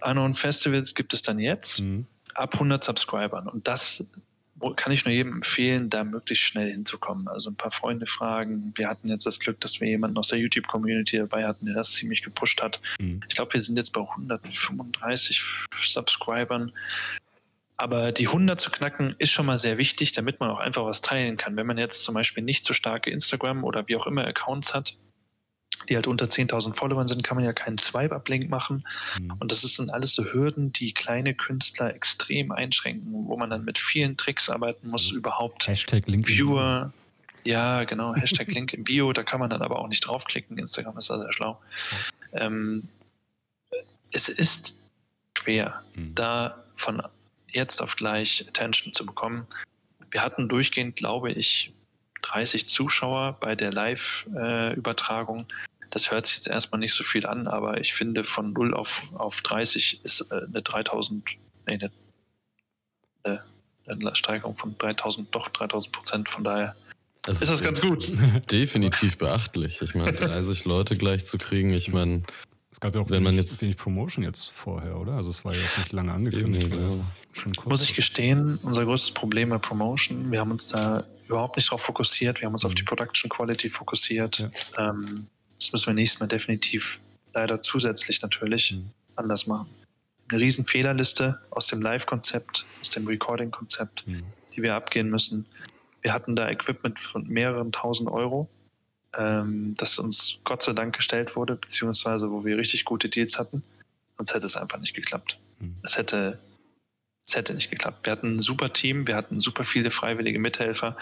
Anon Festivals gibt es dann jetzt mhm. ab 100 Subscribern. Und das kann ich nur jedem empfehlen, da möglichst schnell hinzukommen. Also ein paar Freunde fragen. Wir hatten jetzt das Glück, dass wir jemanden aus der YouTube-Community dabei hatten, der das ziemlich gepusht hat. Mhm. Ich glaube, wir sind jetzt bei 135 Subscribern. Aber die 100 zu knacken ist schon mal sehr wichtig, damit man auch einfach was teilen kann. Wenn man jetzt zum Beispiel nicht so starke Instagram oder wie auch immer Accounts hat, die halt unter 10.000 Followern sind, kann man ja keinen Swipe-Up-Link machen. Mhm. Und das sind alles so Hürden, die kleine Künstler extrem einschränken, wo man dann mit vielen Tricks arbeiten muss, mhm. überhaupt Hashtag Link Viewer. Ja, genau, Hashtag Link im Bio, da kann man dann aber auch nicht draufklicken. Instagram ist da sehr schlau. Ähm, es ist schwer, mhm. da von jetzt auf gleich Attention zu bekommen. Wir hatten durchgehend, glaube ich, 30 Zuschauer bei der Live-Übertragung. Das hört sich jetzt erstmal nicht so viel an, aber ich finde, von 0 auf, auf 30 ist äh, eine 3000, nee, eine, eine Steigerung von 3000, doch 3000 Prozent. Von daher das ist das ganz gut. Definitiv beachtlich. Ich meine, 30 Leute gleich zu kriegen, ich meine, es gab ja auch wenn wenig, man jetzt wenig Promotion jetzt vorher, oder? Also es war jetzt nicht lange angekündigt. Eben, ja. Muss ich gestehen, unser größtes Problem bei Promotion, wir haben uns da überhaupt nicht darauf fokussiert, wir haben uns mhm. auf die Production Quality fokussiert. Ja. Ähm, das müssen wir nächstes Mal definitiv leider zusätzlich natürlich mhm. anders machen. Eine riesen Fehlerliste aus dem Live-Konzept, aus dem Recording-Konzept, mhm. die wir abgehen müssen. Wir hatten da Equipment von mehreren tausend Euro ähm, das uns Gott sei Dank gestellt wurde, beziehungsweise wo wir richtig gute Deals hatten. Sonst hätte es einfach nicht geklappt. Mhm. Es hätte es hätte nicht geklappt. Wir hatten ein super Team, wir hatten super viele freiwillige Mithelfer,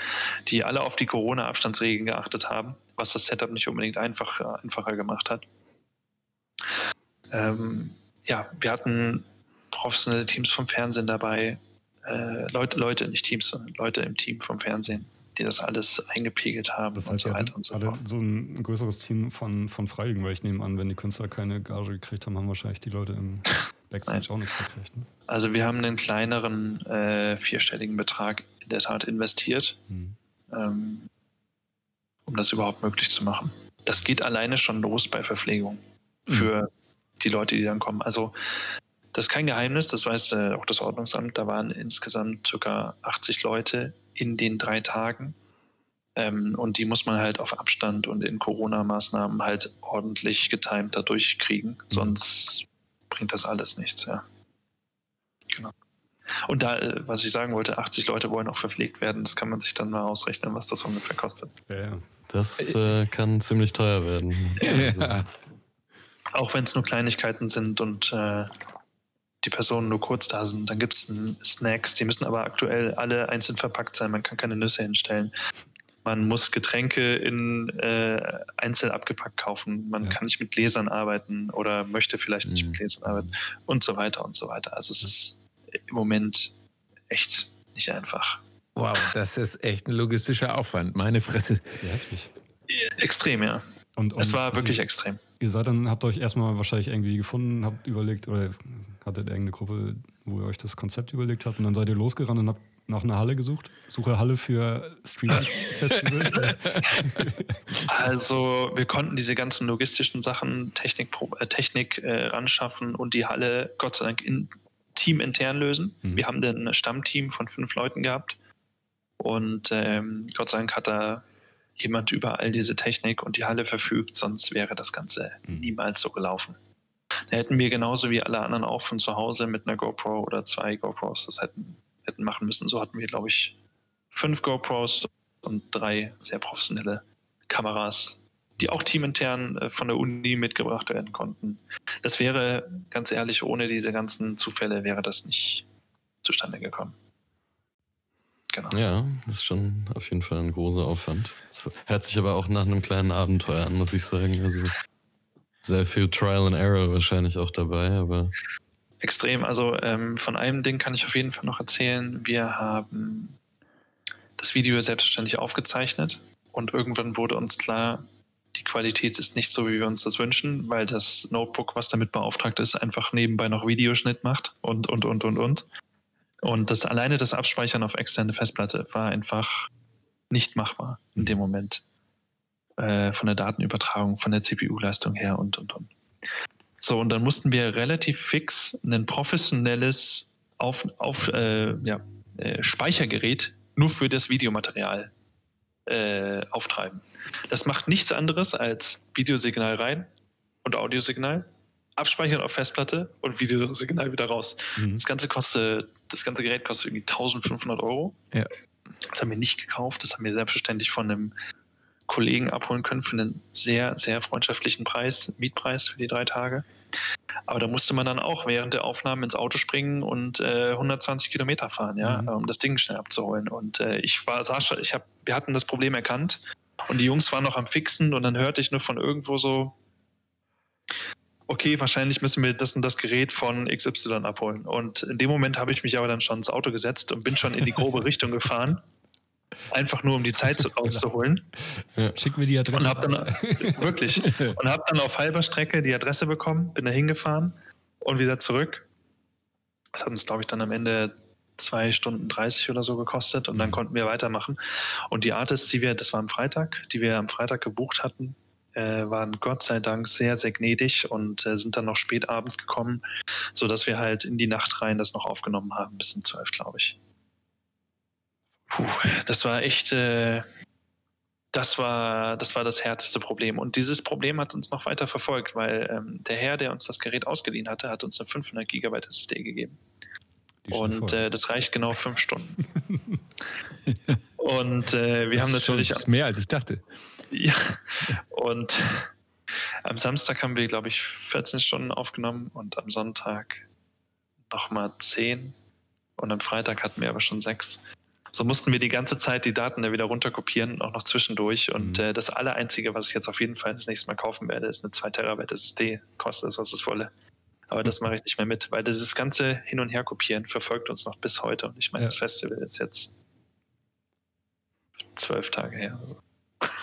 die alle auf die Corona-Abstandsregeln geachtet haben, was das Setup nicht unbedingt einfach, einfacher gemacht hat. Ähm, ja, wir hatten professionelle Teams vom Fernsehen dabei, äh, Leute, Leute, nicht Teams, sondern Leute im Team vom Fernsehen, die das alles eingepegelt haben das heißt, und so weiter und so fort. So ein größeres Team von, von Freiwilligen, weil ich nehme an, wenn die Künstler keine Gage gekriegt haben, haben wahrscheinlich die Leute im Backstage auch nichts gekriegt. Ne? Also wir haben einen kleineren äh, vierstelligen Betrag in der Tat investiert, hm. ähm, um das überhaupt möglich zu machen. Das geht alleine schon los bei Verpflegung für hm. die Leute, die dann kommen. Also das ist kein Geheimnis, das weiß äh, auch das Ordnungsamt. Da waren insgesamt ca. 80 Leute in den drei Tagen. Ähm, und die muss man halt auf Abstand und in Corona-Maßnahmen halt ordentlich getimt da durchkriegen. Mhm. Sonst bringt das alles nichts, ja. Genau. Und da, äh, was ich sagen wollte, 80 Leute wollen auch verpflegt werden. Das kann man sich dann mal ausrechnen, was das ungefähr kostet. Ja, das äh, kann ziemlich teuer werden. Ja. Also. Auch wenn es nur Kleinigkeiten sind und äh, die Personen nur kurz da sind. Dann gibt es Snacks, die müssen aber aktuell alle einzeln verpackt sein. Man kann keine Nüsse hinstellen. Man muss Getränke in äh, einzeln abgepackt kaufen. Man ja. kann nicht mit Gläsern arbeiten oder möchte vielleicht nicht mhm. mit Gläsern arbeiten und so weiter und so weiter. Also es ist im Moment echt nicht einfach. Wow, das ist echt ein logistischer Aufwand. Meine Fresse. Heftig. Extrem, ja. Und, und es war wirklich extrem. Ihr seid dann, habt euch erstmal wahrscheinlich irgendwie gefunden, habt überlegt oder hattet irgendeine Gruppe, wo ihr euch das Konzept überlegt habt und dann seid ihr losgerannt und habt nach einer Halle gesucht? Suche Halle für Streaming Festival? also, wir konnten diese ganzen logistischen Sachen, Technik, äh, Technik äh, ranschaffen und die Halle Gott sei Dank in, teamintern lösen. Mhm. Wir haben dann ein Stammteam von fünf Leuten gehabt und ähm, Gott sei Dank hat da jemand über all diese Technik und die Halle verfügt, sonst wäre das Ganze mhm. niemals so gelaufen. Da hätten wir genauso wie alle anderen auch von zu Hause mit einer GoPro oder zwei GoPros das hätten, hätten machen müssen. So hatten wir, glaube ich, fünf GoPros und drei sehr professionelle Kameras, die auch teamintern äh, von der Uni mitgebracht werden konnten. Das wäre, ganz ehrlich, ohne diese ganzen Zufälle wäre das nicht zustande gekommen. Genau. Ja, das ist schon auf jeden Fall ein großer Aufwand. Das hört sich aber auch nach einem kleinen Abenteuer an, muss ich sagen. Also sehr viel Trial and Error wahrscheinlich auch dabei, aber. Extrem. Also ähm, von einem Ding kann ich auf jeden Fall noch erzählen. Wir haben das Video selbstverständlich aufgezeichnet und irgendwann wurde uns klar, die Qualität ist nicht so, wie wir uns das wünschen, weil das Notebook, was damit beauftragt ist, einfach nebenbei noch Videoschnitt macht und, und, und, und, und. Und das alleine das Abspeichern auf externe Festplatte war einfach nicht machbar in dem Moment. Äh, von der Datenübertragung, von der CPU-Leistung her und, und, und. So, und dann mussten wir relativ fix ein professionelles auf, auf, äh, ja, äh, Speichergerät nur für das Videomaterial äh, auftreiben. Das macht nichts anderes als Videosignal rein und Audiosignal, abspeichern auf Festplatte und Videosignal wieder raus. Mhm. Das Ganze kostet, das ganze Gerät kostet irgendwie 1500 Euro. Ja. Das haben wir nicht gekauft, das haben wir selbstverständlich von einem Kollegen abholen können für einen sehr, sehr freundschaftlichen Preis, Mietpreis für die drei Tage. Aber da musste man dann auch während der Aufnahmen ins Auto springen und äh, 120 Kilometer fahren, ja, mhm. um das Ding schnell abzuholen. Und äh, ich war, Sascha, ich hab, wir hatten das Problem erkannt und die Jungs waren noch am Fixen und dann hörte ich nur von irgendwo so, okay, wahrscheinlich müssen wir das und das Gerät von XY abholen. Und in dem Moment habe ich mich aber dann schon ins Auto gesetzt und bin schon in die grobe Richtung gefahren. Einfach nur, um die Zeit rauszuholen. Ja. Schick mir die Adresse. Und habe dann, wirklich, und habe dann auf halber Strecke die Adresse bekommen, bin da hingefahren und wieder zurück. Das hat uns, glaube ich, dann am Ende zwei Stunden 30 oder so gekostet und dann mhm. konnten wir weitermachen. Und die Artists, die wir, das war am Freitag, die wir am Freitag gebucht hatten, äh, waren Gott sei Dank sehr, sehr gnädig und äh, sind dann noch spät abends gekommen, sodass wir halt in die Nacht rein das noch aufgenommen haben, bis um zwölf, glaube ich. Puh, das war echt, äh, das war, das war das härteste Problem. Und dieses Problem hat uns noch weiter verfolgt, weil ähm, der Herr, der uns das Gerät ausgeliehen hatte, hat uns eine 500 Gigabyte SSD gegeben. Und äh, das reicht genau fünf Stunden. und äh, wir das haben natürlich. Das ist mehr als ich dachte. Ja. Und am Samstag haben wir, glaube ich, 14 Stunden aufgenommen und am Sonntag nochmal 10. Und am Freitag hatten wir aber schon sechs. So mussten wir die ganze Zeit die Daten da wieder runterkopieren, auch noch zwischendurch. Und mhm. äh, das Allereinzige, was ich jetzt auf jeden Fall das nächste Mal kaufen werde, ist eine 2 Terabyte SSD. Kostet es, was es wolle. Aber das mache ich nicht mehr mit, weil dieses ganze Hin- und Her-Kopieren verfolgt uns noch bis heute. Und ich meine, ja. das Festival ist jetzt zwölf Tage her. Also.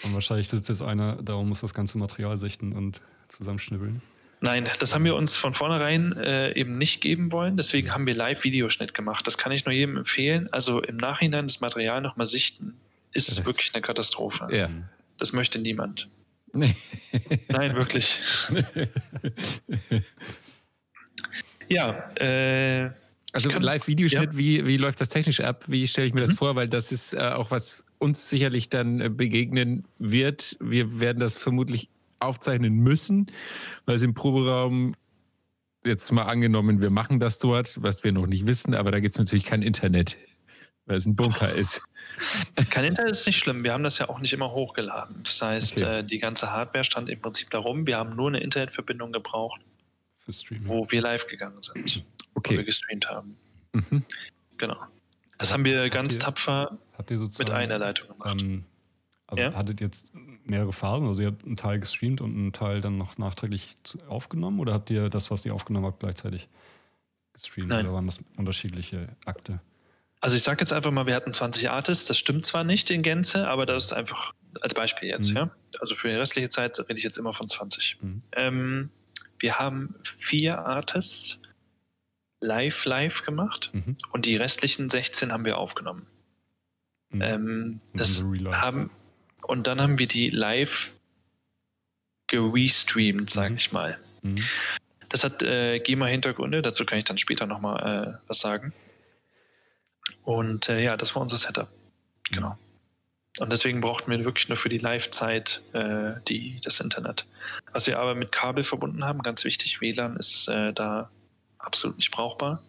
Und wahrscheinlich sitzt jetzt einer, darum muss das ganze Material sichten und zusammenschnibbeln. Nein, das haben wir uns von vornherein äh, eben nicht geben wollen. Deswegen haben wir Live-Videoschnitt gemacht. Das kann ich nur jedem empfehlen. Also im Nachhinein das Material nochmal sichten, ist das wirklich eine Katastrophe. Ja. Das möchte niemand. Nee. Nein, wirklich. ja, äh, also Live-Videoschnitt, ja. wie, wie läuft das technisch ab? Wie stelle ich mir das mhm. vor? Weil das ist äh, auch was uns sicherlich dann äh, begegnen wird. Wir werden das vermutlich aufzeichnen müssen, weil es im Proberaum jetzt mal angenommen, wir machen das dort, was wir noch nicht wissen, aber da gibt es natürlich kein Internet, weil es ein Bunker ist. Kein Internet ist nicht schlimm. Wir haben das ja auch nicht immer hochgeladen. Das heißt, okay. äh, die ganze Hardware stand im Prinzip darum. Wir haben nur eine Internetverbindung gebraucht, wo wir live gegangen sind, okay. wo wir gestreamt haben. Mhm. Genau. Das haben wir ganz ihr, tapfer mit einer Leitung gemacht. Ähm, also ja? hattet jetzt mehrere Phasen? Also ihr habt einen Teil gestreamt und einen Teil dann noch nachträglich aufgenommen? Oder habt ihr das, was ihr aufgenommen habt, gleichzeitig gestreamt? Nein. Oder waren das unterschiedliche Akte? Also ich sage jetzt einfach mal, wir hatten 20 Artists. Das stimmt zwar nicht in Gänze, aber das ist einfach als Beispiel jetzt. Mhm. Ja? Also für die restliche Zeit rede ich jetzt immer von 20. Mhm. Ähm, wir haben vier Artists live live gemacht Mhm. und die restlichen 16 haben wir aufgenommen. Mhm. Ähm, das haben, und dann haben wir die live gerestreamt, sage Mhm. ich mal. Mhm. Das hat äh, GEMA-Hintergründe, dazu kann ich dann später nochmal äh, was sagen. Und äh, ja, das war unser Setup. Genau. Und deswegen brauchten wir wirklich nur für die Live-Zeit äh, die, das Internet. Was wir aber mit Kabel verbunden haben, ganz wichtig, WLAN ist äh, da absolut nicht brauchbar.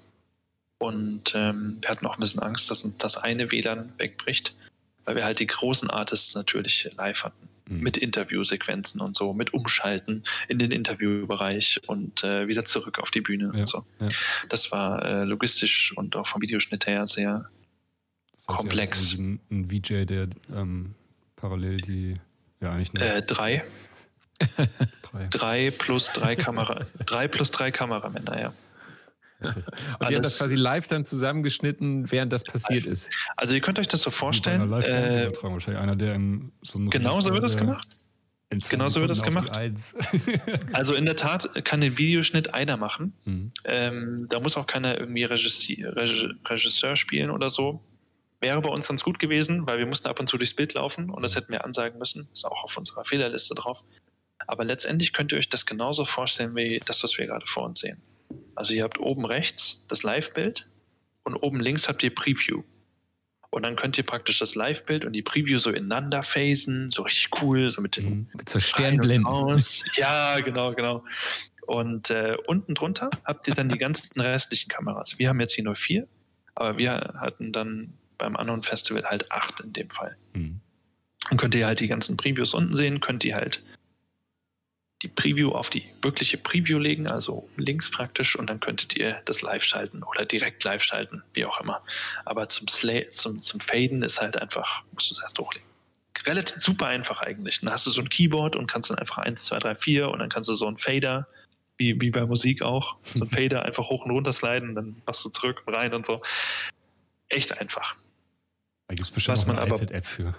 Und ähm, wir hatten auch ein bisschen Angst, dass uns das eine WLAN wegbricht, weil wir halt die großen Artists natürlich live hatten Mhm. mit Interviewsequenzen und so, mit Umschalten in den Interviewbereich und äh, wieder zurück auf die Bühne Ja, und so. ja. Das war äh, logistisch und auch vom Videoschnitt her sehr. Das heißt, komplex. habt irgendwie Ein, ein VJ, der ähm, parallel die, ja eigentlich nur Äh, drei, drei. drei plus drei Kamera, drei plus drei Kameramänner, ja. Und die haben das Alles- quasi live dann zusammengeschnitten, während das passiert ist. Also ihr könnt euch das so vorstellen. Bei einer Äh, Live-Fernsehübertragung wahrscheinlich. Einer, der in so einem genau so wird das gemacht. Genau so wird das gemacht. Also in der Tat kann den Videoschnitt einer machen. Mhm. Ähm, da muss auch keiner irgendwie Regissi Reg Regisseur spielen oder so. Wäre bei uns ganz gut gewesen, weil wir mussten ab und zu durchs Bild laufen und das hätten wir ansagen müssen. Ist auch auf unserer Fehlerliste drauf. Aber letztendlich könnt ihr euch das genauso vorstellen wie das, was wir gerade vor uns sehen. Also ihr habt oben rechts das Live-Bild und oben links habt ihr Preview. Und dann könnt ihr praktisch das Live-Bild und die Preview so ineinander phasen, so richtig cool, so mit den Mhm. Mit so raus. Ja, genau, genau. Und äh, unten drunter habt ihr dann die ganzen restlichen Kameras. Wir haben jetzt hier nur vier, aber wir hatten dann beim anderen Festival halt acht in dem Fall. Mhm. Dann könnt ihr halt die ganzen Previews unten sehen, könnt ihr halt die Preview auf die wirkliche Preview legen, also links praktisch, und dann könntet ihr das live schalten oder direkt live schalten, wie auch immer. Aber zum, Sla zum, zum Faden ist halt einfach, musst du es erst hochlegen. Relativ super einfach eigentlich. Dann hast du so ein Keyboard und kannst dann einfach 1, 2, 3, 4 und dann kannst du so einen Fader, wie, wie bei Musik auch, so einen Fader einfach hoch und runter sliden, dann machst du zurück und rein und so. Echt einfach. Da gibt es bestimmt Was man eine aber- iPad-App für.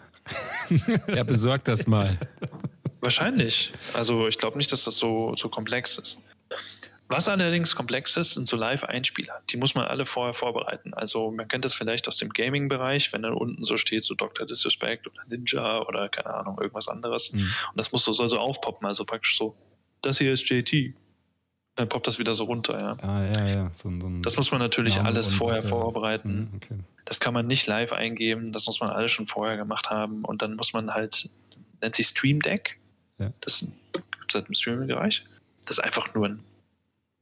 Ja, besorgt das mal. Wahrscheinlich. Also ich glaube nicht, dass das so, so komplex ist. Was allerdings komplex ist, sind so Live-Einspieler. Die muss man alle vorher vorbereiten. Also man kennt das vielleicht aus dem Gaming-Bereich, wenn dann unten so steht, so Dr. Disrespect oder Ninja oder keine Ahnung, irgendwas anderes. Mhm. Und das muss so, soll so aufpoppen, also praktisch so, das hier ist JT. Dann poppt das wieder so runter, ja. Ah, ja, ja. So, so Das muss man natürlich Name alles vorher das, vorbereiten. Mhm, okay. Das kann man nicht live eingeben, das muss man alles schon vorher gemacht haben. Und dann muss man halt, nennt sich Stream Deck. Ja. Das gibt es halt im Streaming-Bereich. Das ist einfach nur ein,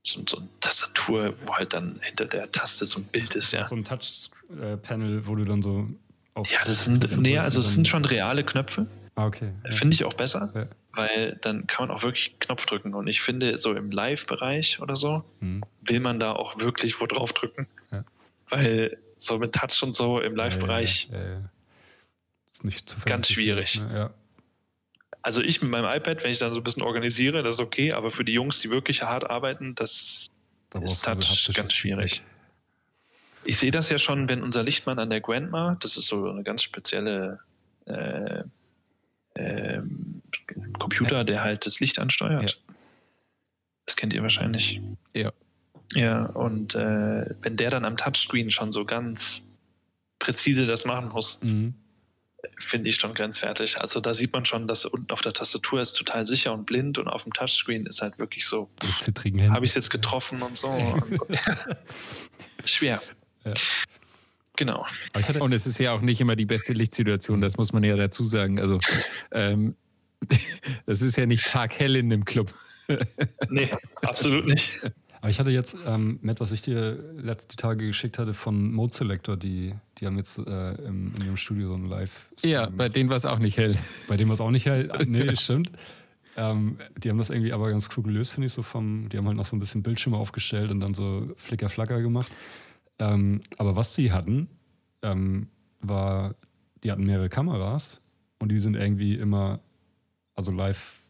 so, so eine Tastatur, wo halt dann hinter der Taste so ein Bild ist, ja. So ein Touch-Panel, wo du dann so auf. Ja, das sind, nee, also es sind schon reale Knöpfe. Ah, okay. Ja. Finde ich auch besser, Ja. weil dann kann man auch wirklich Knopf drücken. Und ich finde, so im Live-Bereich oder so, Mhm. will man da auch wirklich wo drauf drücken. Ja. Weil so mit Touch und so im Live-Bereich. Ist nicht zu Ganz schwierig. Ne? Ja. Also ich mit meinem iPad, wenn ich dann so ein bisschen organisiere, das ist okay, aber für die Jungs, die wirklich hart arbeiten, das Da ist Touch ganz schwierig. Ich sehe das ja schon, wenn unser Lichtmann an der Grandma, das ist so eine ganz spezielle äh, ähm, Computer, der halt das Licht ansteuert. Das kennt ihr wahrscheinlich. Ja. Ja, und äh, wenn der dann am Touchscreen schon so ganz präzise das machen muss, Mhm. Finde ich schon grenzwertig. Also da sieht man schon, dass unten auf der Tastatur ist total sicher und blind und auf dem Touchscreen ist halt wirklich so, habe ich es jetzt getroffen und so. Und so. Schwer. Ja. Genau. Und es ist ja auch nicht immer die beste Lichtsituation, das muss man ja dazu sagen. Also, ähm, das ist ja nicht taghell in dem Club. Nee, absolut nicht. Aber ich hatte jetzt, ähm, Matt, was ich dir letzte Tage geschickt hatte von Mode Selector, die, die haben jetzt äh, im, in ihrem Studio so ein live Ja, bei denen war es auch nicht hell. Bei dem war es auch nicht hell. Nee, das stimmt. Ähm, die haben das irgendwie aber ganz cool gelöst, finde ich, so vom, die haben halt noch so ein bisschen Bildschirme aufgestellt und dann so Flicker-Flacker gemacht. Ähm, aber was die hatten, ähm, war, die hatten mehrere Kameras und die sind irgendwie immer, also live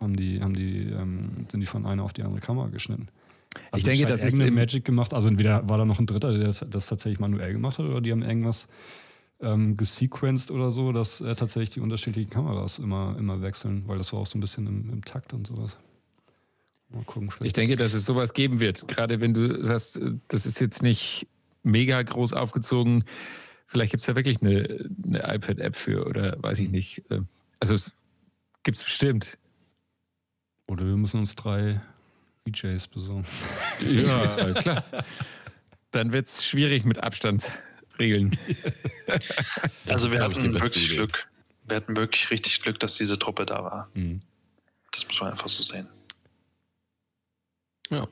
haben die, haben die, ähm, sind die von einer auf die andere Kamera geschnitten. Also Ich denke, das ist im- Magic gemacht. Also entweder war da noch ein Dritter, der das, das tatsächlich manuell gemacht hat, oder die haben irgendwas ähm, gesequenced oder so, dass äh, tatsächlich die unterschiedlichen Kameras immer, immer wechseln, weil das war auch so ein bisschen im, im Takt und sowas. Mal gucken. Ich denke, dass es sowas geben wird. Gerade wenn du sagst, das ist jetzt nicht mega groß aufgezogen. Vielleicht gibt es da wirklich eine, eine iPad-App für oder weiß ich nicht. Also es gibt es bestimmt. Oder wir müssen uns drei DJs besorgen. Ja, klar. Dann wird es schwierig mit Abstandsregeln. also wir hatten wirklich Idee. Glück. Wir hatten wirklich richtig Glück, dass diese Truppe da war. Mhm. Das muss man einfach so sehen. Ja.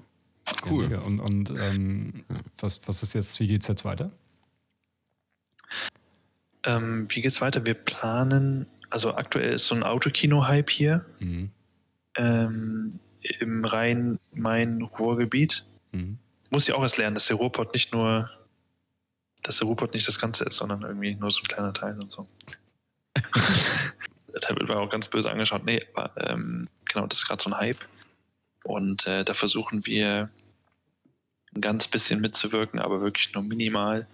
Cool. Ja, und und ähm, was, was ist jetzt, wie geht es jetzt weiter? Ähm, wie es weiter? Wir planen, also aktuell ist so ein Autokino-Hype hier mhm. ähm, im Rhein-Main-Ruhrgebiet. Mhm. Muss ich auch erst lernen, dass der Ruhrpott nicht nur, dass der Ruhrpott nicht das Ganze ist, sondern irgendwie nur so ein kleiner Teil und so. da wird man auch ganz böse angeschaut. Nee, aber ähm, genau, das ist gerade so ein Hype. Und äh, da versuchen wir ein ganz bisschen mitzuwirken, aber wirklich nur minimal.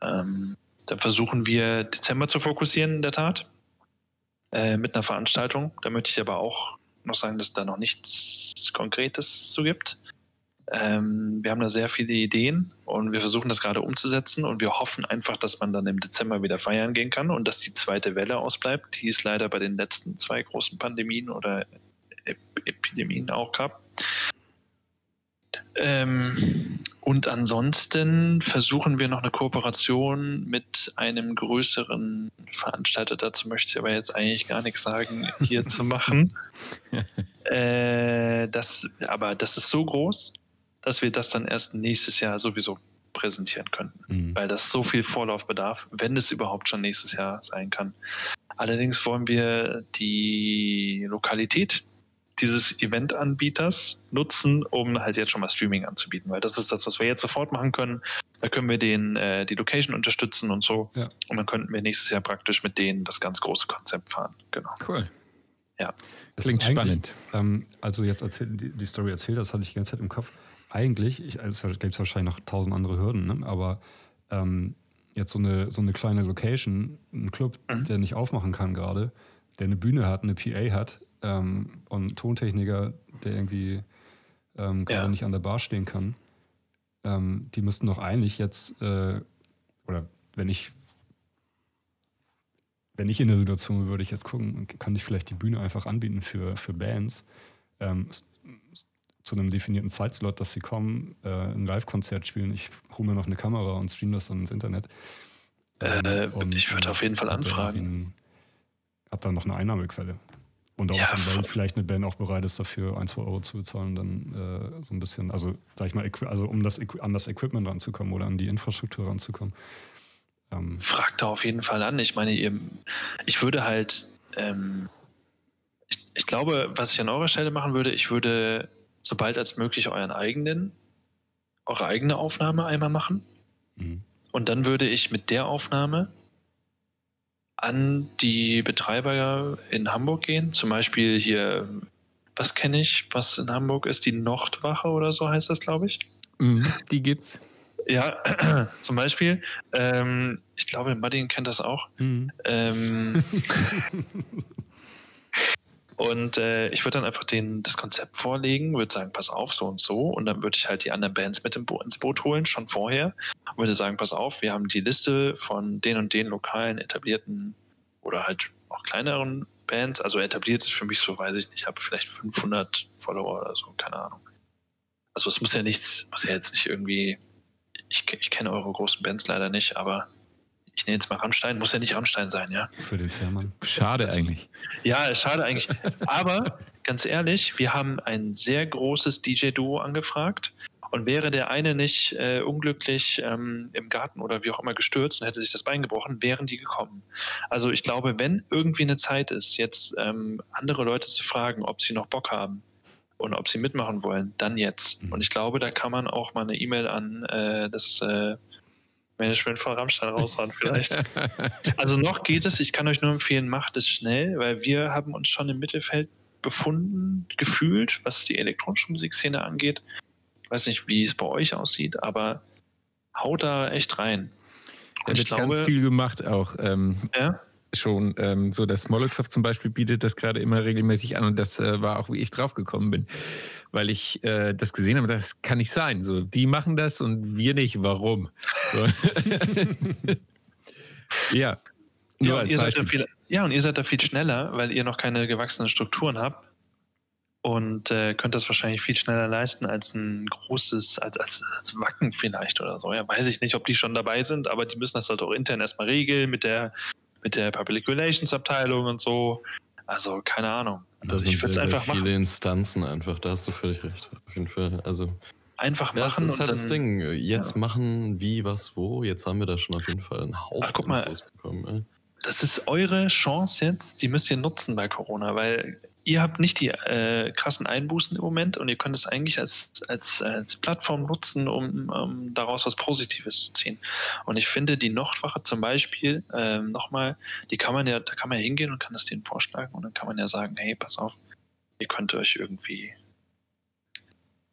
Ähm, da versuchen wir Dezember zu fokussieren, in der Tat, äh, mit einer Veranstaltung. Da möchte ich aber auch noch sagen, dass es da noch nichts Konkretes zu gibt. Ähm, wir haben da sehr viele Ideen und wir versuchen das gerade umzusetzen und wir hoffen einfach, dass man dann im Dezember wieder feiern gehen kann und dass die zweite Welle ausbleibt, die es leider bei den letzten zwei großen Pandemien oder Epidemien auch gab. Ähm, und ansonsten versuchen wir noch eine Kooperation mit einem größeren Veranstalter, dazu möchte ich aber jetzt eigentlich gar nichts sagen, hier zu machen. Äh, das, aber das ist so groß, dass wir das dann erst nächstes Jahr sowieso präsentieren können, mhm. weil das so viel Vorlauf bedarf, wenn es überhaupt schon nächstes Jahr sein kann. Allerdings wollen wir die Lokalität dieses Event-Anbieters nutzen, um halt jetzt schon mal Streaming anzubieten, weil das ist das, was wir jetzt sofort machen können. Da können wir den äh, die Location unterstützen und so. Ja. Und dann könnten wir nächstes Jahr praktisch mit denen das ganz große Konzept fahren. Genau. Cool. Ja. Das Klingt spannend. Ähm, also jetzt erzähl, die, die, Story erzählt, das hatte ich die ganze Zeit im Kopf. Eigentlich, ich, also es gibt wahrscheinlich noch tausend andere Hürden, ne? aber ähm, jetzt so eine, so eine kleine Location, ein Club, mhm. der nicht aufmachen kann gerade, der eine Bühne hat, eine PA hat, ähm, und Tontechniker, der irgendwie ähm, gerade ja. nicht an der Bar stehen kann, ähm, die müssten doch eigentlich jetzt, äh, oder wenn ich wenn ich in der Situation würde ich jetzt gucken, kann ich vielleicht die Bühne einfach anbieten für, für Bands ähm, zu einem definierten Zeitslot, dass sie kommen, äh, ein Live-Konzert spielen. Ich hole mir noch eine Kamera und streame das dann ins Internet. Äh, und, ich würde auf jeden Fall anfragen. Hab dann noch eine Einnahmequelle. Und auch, ja, weil vielleicht eine Band auch bereit ist, dafür ein, zwei Euro zu bezahlen, dann äh, so ein bisschen, also sag ich mal, also um das, an das Equipment ranzukommen oder an die Infrastruktur ranzukommen. Ähm. Fragt da auf jeden Fall an. Ich meine, ihr, ich würde halt, ähm, ich, ich glaube, was ich an eurer Stelle machen würde, ich würde sobald als möglich euren eigenen, eure eigene Aufnahme einmal machen. Mhm. Und dann würde ich mit der Aufnahme an die Betreiber in Hamburg gehen. Zum Beispiel hier, was kenne ich, was in Hamburg ist, die Nordwache oder so heißt das, glaube ich. Mhm, die gibt's. Ja, zum Beispiel. Ähm, ich glaube, Martin kennt das auch. Mhm. Ähm, Und äh, ich würde dann einfach den, das Konzept vorlegen, würde sagen, pass auf, so und so. Und dann würde ich halt die anderen Bands mit ins Boot holen, schon vorher. Und würde sagen, pass auf, wir haben die Liste von den und den lokalen, etablierten oder halt auch kleineren Bands. Also etabliert ist für mich so, weiß ich nicht, ich habe vielleicht 500 Follower oder so, keine Ahnung. Also es muss ja nichts, muss ja jetzt nicht irgendwie, ich, ich kenne eure großen Bands leider nicht, aber ich nenne jetzt mal Rammstein, muss ja nicht Rammstein sein, ja. Für den Fährmann. Schade also, eigentlich. Ja, schade eigentlich. Aber ganz ehrlich, wir haben ein sehr großes DJ-Duo angefragt. Und wäre der eine nicht äh, unglücklich ähm, im Garten oder wie auch immer gestürzt und hätte sich das Bein gebrochen, wären die gekommen. Also ich glaube, wenn irgendwie eine Zeit ist, jetzt ähm, andere Leute zu fragen, ob sie noch Bock haben und ob sie mitmachen wollen, dann jetzt. Mhm. Und ich glaube, da kann man auch mal eine E-Mail an äh, das äh, Management von Rammstein raushauen vielleicht. also noch geht es, ich kann euch nur empfehlen, macht es schnell, weil wir haben uns schon im Mittelfeld befunden, gefühlt, was die elektronische Musikszene angeht. Ich weiß nicht, wie es bei euch aussieht, aber haut da echt rein. Und ja, ich glaube, ganz viel gemacht auch. Ähm, ja? schon ähm, so, dass Molotow zum Beispiel bietet das gerade immer regelmäßig an und das äh, war auch, wie ich draufgekommen bin. Weil ich äh, das gesehen habe, das kann nicht sein. So, die machen das und wir nicht. Warum? So. ja. Ja und, viel, ja, und ihr seid da viel schneller, weil ihr noch keine gewachsenen Strukturen habt und äh, könnt das wahrscheinlich viel schneller leisten als ein großes, als, als, als Wacken vielleicht oder so. Ja, weiß ich nicht, ob die schon dabei sind, aber die müssen das halt auch intern erstmal regeln mit der, mit der Public Relations Abteilung und so. Also keine Ahnung. Das also, ich würde es einfach viele machen. Instanzen einfach, da hast du völlig recht. Auf jeden Fall. Also einfach machen. das ist halt das Ding. Jetzt ja. machen, wie, was, wo. Jetzt haben wir da schon auf jeden Fall einen Haufen Ach, guck mal, bekommen. Ey. Das ist eure Chance jetzt, die müsst ihr nutzen bei Corona, weil ihr habt nicht die äh, krassen Einbußen im Moment und ihr könnt es eigentlich als, als, als Plattform nutzen, um, um daraus was Positives zu ziehen. Und ich finde, die Nochtwache zum Beispiel, ähm, nochmal, die kann man ja, da kann man ja hingehen und kann das denen vorschlagen und dann kann man ja sagen, hey, pass auf, ihr könnt euch irgendwie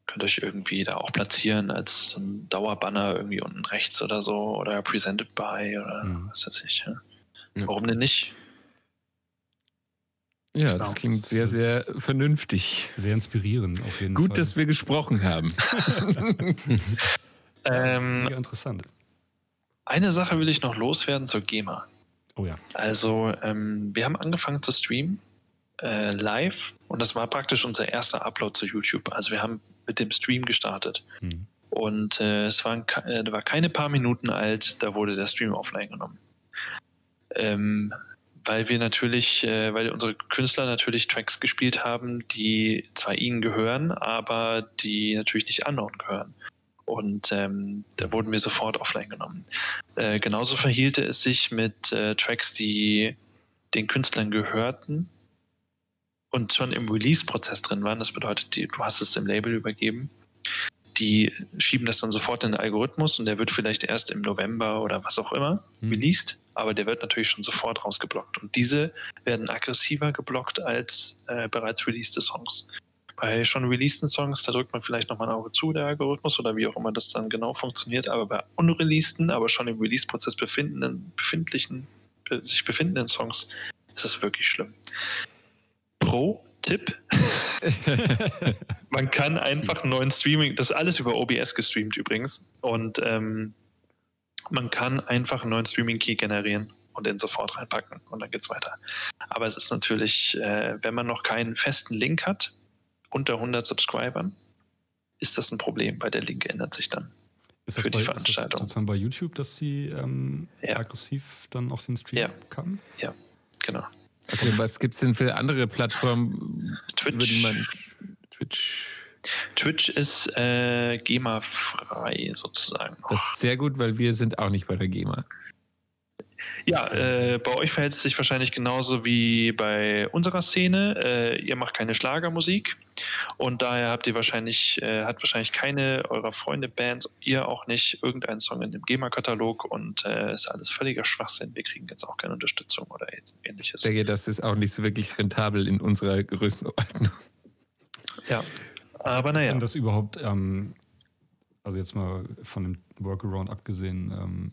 könnt euch irgendwie da auch platzieren als so ein Dauerbanner irgendwie unten rechts oder so oder presented by oder mhm. was weiß ich. Ja. Warum denn nicht? Ja, genau. das klingt sehr, sehr vernünftig. Sehr inspirierend auf jeden Gut, Fall. Gut, dass wir gesprochen haben. ähm, ja, interessant. Eine Sache will ich noch loswerden zur GEMA. Oh ja. Also, ähm, wir haben angefangen zu streamen äh, live und das war praktisch unser erster Upload zu YouTube. Also, wir haben mit dem Stream gestartet. Hm. Und äh, es waren, äh, war keine paar Minuten alt, da wurde der Stream offline genommen. Ähm, weil wir natürlich, äh, weil unsere Künstler natürlich Tracks gespielt haben, die zwar ihnen gehören, aber die natürlich nicht anderen gehören. Und ähm, da wurden wir sofort offline genommen. Äh, genauso verhielte es sich mit äh, Tracks, die den Künstlern gehörten und schon im Release-Prozess drin waren. Das bedeutet, die, du hast es dem Label übergeben. Die schieben das dann sofort in den Algorithmus und der wird vielleicht erst im November oder was auch immer mhm. released aber der wird natürlich schon sofort rausgeblockt. Und diese werden aggressiver geblockt als äh, bereits releaste Songs. Bei schon releaseden Songs, da drückt man vielleicht nochmal ein Auge zu, der Algorithmus oder wie auch immer das dann genau funktioniert, aber bei unreleaseden, aber schon im Release-Prozess befindlichen, sich befindenden Songs ist das wirklich schlimm. Pro Tipp. man kann einfach einen neuen Streaming, das ist alles über OBS gestreamt übrigens. Und ähm, man kann einfach einen neuen Streaming-Key generieren und den sofort reinpacken und dann geht's weiter. Aber es ist natürlich, äh, wenn man noch keinen festen Link hat, unter 100 Subscribern, ist das ein Problem, weil der Link ändert sich dann ist für die bei, Veranstaltung. Ist das sozusagen bei YouTube, dass sie ähm, ja. aggressiv dann auch den Stream ja. kann? Ja, genau. Okay, was gibt es denn für andere Plattformen, Twitch. Twitch Twitch ist äh, GEMA-frei sozusagen. Das ist sehr gut, weil wir sind auch nicht bei der GEMA. Ja, äh, bei euch verhält es sich wahrscheinlich genauso wie bei unserer Szene. Äh, ihr macht keine Schlagermusik und daher habt ihr wahrscheinlich, äh, hat wahrscheinlich keine eurer Freunde, Bands, ihr auch nicht irgendeinen Song in dem GEMA-Katalog und äh, ist alles völliger Schwachsinn. Wir kriegen jetzt auch keine Unterstützung oder ähnliches. Ich denke, das ist auch nicht so wirklich rentabel in unserer Größenordnung. Ja, aber naja. Ist denn das überhaupt, ähm, also jetzt mal von dem Workaround abgesehen, ähm,